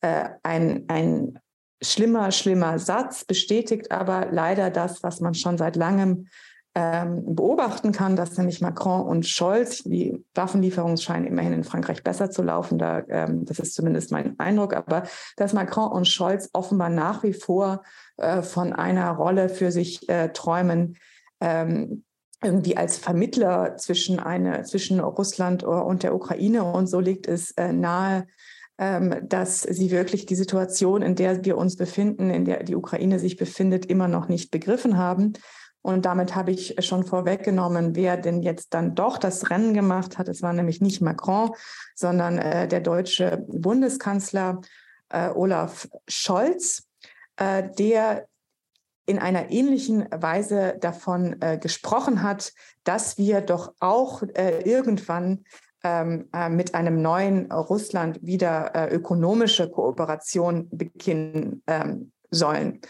ein, ein schlimmer, schlimmer Satz, bestätigt aber leider das, was man schon seit langem ähm, beobachten kann, dass nämlich Macron und Scholz, die Waffenlieferungen scheinen immerhin in Frankreich besser zu laufen, da, ähm, das ist zumindest mein Eindruck, aber dass Macron und Scholz offenbar nach wie vor äh, von einer Rolle für sich äh, träumen, ähm, irgendwie als Vermittler zwischen, eine, zwischen Russland und der Ukraine. Und so liegt es äh, nahe, ähm, dass sie wirklich die Situation, in der wir uns befinden, in der die Ukraine sich befindet, immer noch nicht begriffen haben. Und damit habe ich schon vorweggenommen, wer denn jetzt dann doch das Rennen gemacht hat. Es war nämlich nicht Macron, sondern äh, der deutsche Bundeskanzler äh, Olaf Scholz, äh, der in einer ähnlichen Weise davon äh, gesprochen hat, dass wir doch auch äh, irgendwann ähm, äh, mit einem neuen Russland wieder ökonomische Kooperation beginnen ähm, sollen.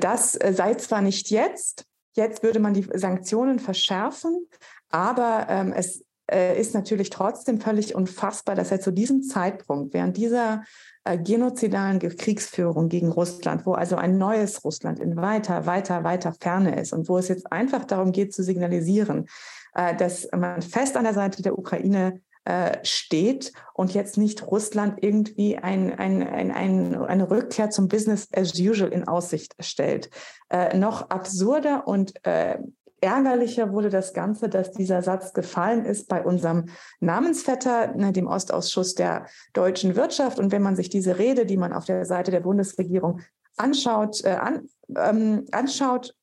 das sei zwar nicht jetzt, Jetzt würde man die Sanktionen verschärfen, aber ähm, es äh, ist natürlich trotzdem völlig unfassbar, dass er zu diesem Zeitpunkt, während dieser äh, genozidalen Kriegsführung gegen Russland, wo also ein neues Russland in weiter, weiter, weiter Ferne ist und wo es jetzt einfach darum geht zu signalisieren, äh, dass man fest an der Seite der Ukraine äh, steht und jetzt nicht Russland irgendwie ein, ein, ein, ein, eine Rückkehr zum Business as usual in Aussicht stellt. Äh, noch absurder und äh, ärgerlicher wurde das Ganze, dass dieser Satz gefallen ist bei unserem Namensvetter, ne, dem Ostausschuss der deutschen Wirtschaft. Und wenn man sich diese Rede, die man auf der Seite der Bundesregierung anschaut, äh, an, ähm, anschaut,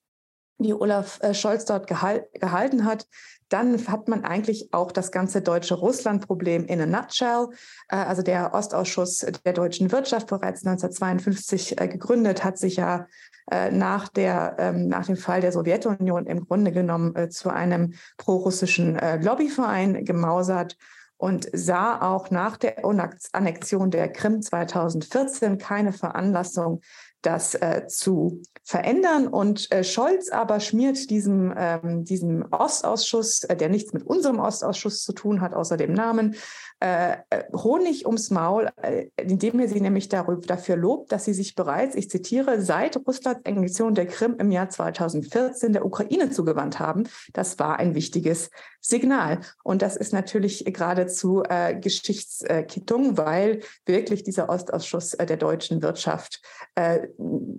die Olaf äh, Scholz dort gehal gehalten hat, dann hat man eigentlich auch das ganze deutsche Russland-Problem in a nutshell. Äh, also der Ostausschuss der deutschen Wirtschaft, bereits 1952 äh, gegründet, hat sich ja nach, der, ähm, nach dem Fall der Sowjetunion im Grunde genommen zu einem prorussischen Lobbyverein gemausert und sah auch nach der Annexion der Krim 2014 keine Veranlassung, das äh, zu verändern. Und äh, Scholz aber schmiert diesem, ähm, diesem Ostausschuss, äh, der nichts mit unserem Ostausschuss zu tun hat, außer dem Namen, äh, äh, Honig ums Maul, äh, indem er sie nämlich darüber, dafür lobt, dass sie sich bereits, ich zitiere, seit Russlands Annexion der Krim im Jahr 2014 der Ukraine zugewandt haben. Das war ein wichtiges Signal. Und das ist natürlich geradezu äh, Geschichtskittung, weil wirklich dieser Ostausschuss äh, der deutschen Wirtschaft äh,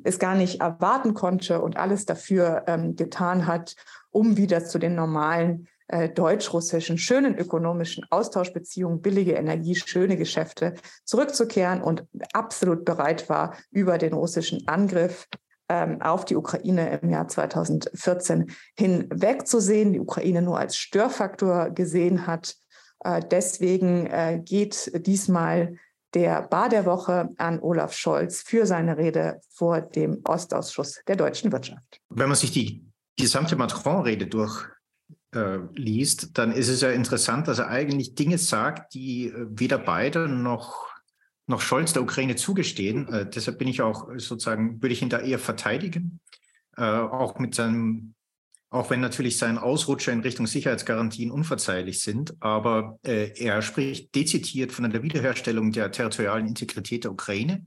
es gar nicht erwarten konnte und alles dafür ähm, getan hat, um wieder zu den normalen äh, deutsch-russischen schönen ökonomischen Austauschbeziehungen, billige Energie, schöne Geschäfte zurückzukehren und absolut bereit war, über den russischen Angriff ähm, auf die Ukraine im Jahr 2014 hinwegzusehen, die Ukraine nur als Störfaktor gesehen hat. Äh, deswegen äh, geht diesmal der Bar der Woche an Olaf Scholz für seine Rede vor dem Ostausschuss der deutschen Wirtschaft. Wenn man sich die gesamte Macron-Rede durch äh, liest, dann ist es ja interessant, dass er eigentlich Dinge sagt, die äh, weder Biden noch, noch Scholz der Ukraine zugestehen. Äh, deshalb bin ich auch sozusagen, würde ich ihn da eher verteidigen. Äh, auch mit seinem, auch wenn natürlich sein Ausrutscher in Richtung Sicherheitsgarantien unverzeihlich sind, aber äh, er spricht dezidiert von der Wiederherstellung der territorialen Integrität der Ukraine.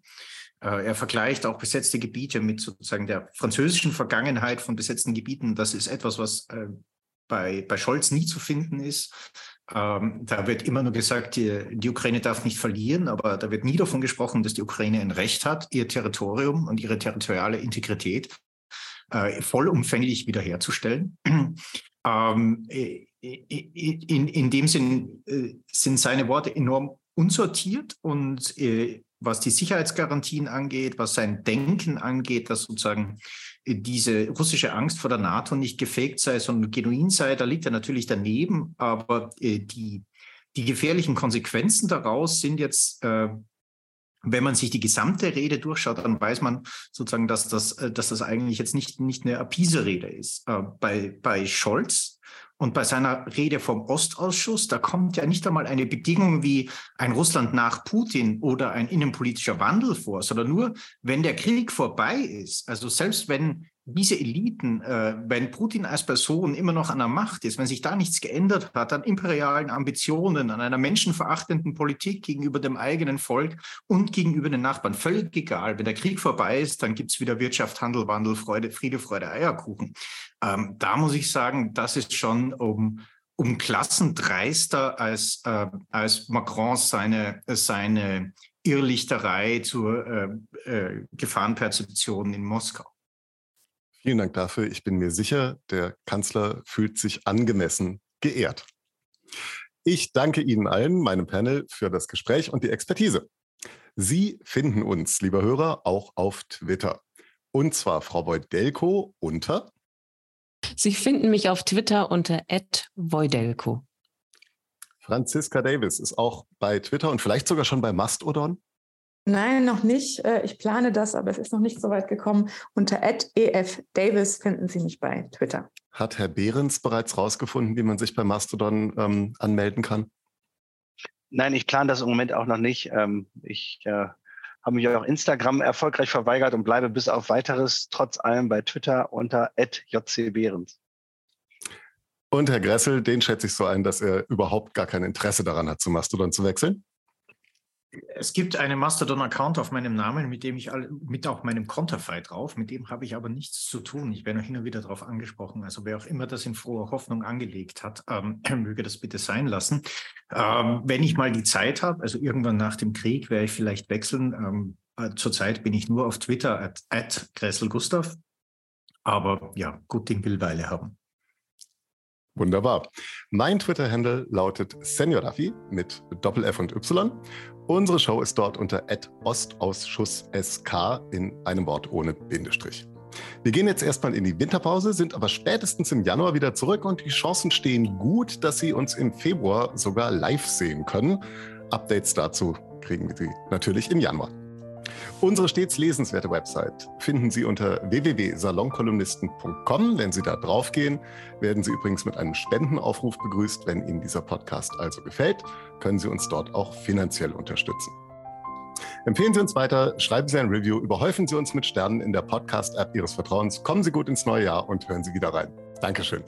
Äh, er vergleicht auch besetzte Gebiete mit sozusagen der französischen Vergangenheit von besetzten Gebieten. Das ist etwas, was bei, bei Scholz nie zu finden ist. Ähm, da wird immer nur gesagt, die, die, Ukraine darf nicht verlieren, aber da wird nie davon gesprochen, dass die Ukraine ein Recht hat, ihr Territorium und ihre territoriale Integrität äh, vollumfänglich wiederherzustellen. ähm, in, in dem Sinn äh, sind seine Worte enorm unsortiert und äh, was die Sicherheitsgarantien angeht, was sein Denken angeht, dass sozusagen diese russische Angst vor der NATO nicht gefaked sei, sondern genuin sei, da liegt er natürlich daneben. Aber äh, die, die gefährlichen Konsequenzen daraus sind jetzt, äh, wenn man sich die gesamte Rede durchschaut, dann weiß man sozusagen, dass das, äh, dass das eigentlich jetzt nicht, nicht eine Appease-Rede ist. Bei, bei Scholz und bei seiner Rede vom Ostausschuss, da kommt ja nicht einmal eine Bedingung wie ein Russland nach Putin oder ein innenpolitischer Wandel vor, sondern nur, wenn der Krieg vorbei ist. Also selbst wenn diese Eliten, äh, wenn Putin als Person immer noch an der Macht ist, wenn sich da nichts geändert hat an imperialen Ambitionen, an einer menschenverachtenden Politik gegenüber dem eigenen Volk und gegenüber den Nachbarn, völlig egal. Wenn der Krieg vorbei ist, dann gibt es wieder Wirtschaft, Handel, Wandel, Freude, Friede, Freude, Eierkuchen. Ähm, da muss ich sagen, das ist schon um, um Klassen dreister als, äh, als Macron seine, seine Irrlichterei zur äh, äh, Gefahrenperzeption in Moskau. Vielen Dank dafür. Ich bin mir sicher, der Kanzler fühlt sich angemessen geehrt. Ich danke Ihnen allen, meinem Panel, für das Gespräch und die Expertise. Sie finden uns, lieber Hörer, auch auf Twitter. Und zwar Frau Beudelko unter. Sie finden mich auf Twitter unter @voidelko. Franziska Davis ist auch bei Twitter und vielleicht sogar schon bei Mastodon. Nein, noch nicht. Äh, ich plane das, aber es ist noch nicht so weit gekommen. Unter @efdavis finden Sie mich bei Twitter. Hat Herr Behrens bereits herausgefunden, wie man sich bei Mastodon ähm, anmelden kann? Nein, ich plane das im Moment auch noch nicht. Ähm, ich äh, habe mich auch Instagram erfolgreich verweigert und bleibe bis auf weiteres trotz allem bei Twitter unter @jcbehrens. Und Herr Gressel, den schätze ich so ein, dass er überhaupt gar kein Interesse daran hat, zu Mastodon zu wechseln. Es gibt einen Mastodon-Account auf meinem Namen, mit dem ich alle, mit auch meinem Konterfei drauf, mit dem habe ich aber nichts zu tun. Ich werde noch hin und wieder darauf angesprochen. Also wer auch immer das in froher Hoffnung angelegt hat, ähm, möge das bitte sein lassen. Ähm, wenn ich mal die Zeit habe, also irgendwann nach dem Krieg, werde ich vielleicht wechseln. Ähm, äh, zurzeit bin ich nur auf Twitter at, at Gustav. Aber ja, gut Ding will Weile haben. Wunderbar. Mein Twitter-Handle lautet Senior mit Doppel F und Y. Unsere Show ist dort unter OstausschussSK in einem Wort ohne Bindestrich. Wir gehen jetzt erstmal in die Winterpause, sind aber spätestens im Januar wieder zurück und die Chancen stehen gut, dass Sie uns im Februar sogar live sehen können. Updates dazu kriegen wir Sie natürlich im Januar. Unsere stets lesenswerte Website finden Sie unter www.salonkolumnisten.com. Wenn Sie da draufgehen, werden Sie übrigens mit einem Spendenaufruf begrüßt. Wenn Ihnen dieser Podcast also gefällt, können Sie uns dort auch finanziell unterstützen. Empfehlen Sie uns weiter, schreiben Sie ein Review, überhäufen Sie uns mit Sternen in der Podcast-App Ihres Vertrauens, kommen Sie gut ins neue Jahr und hören Sie wieder rein. Dankeschön.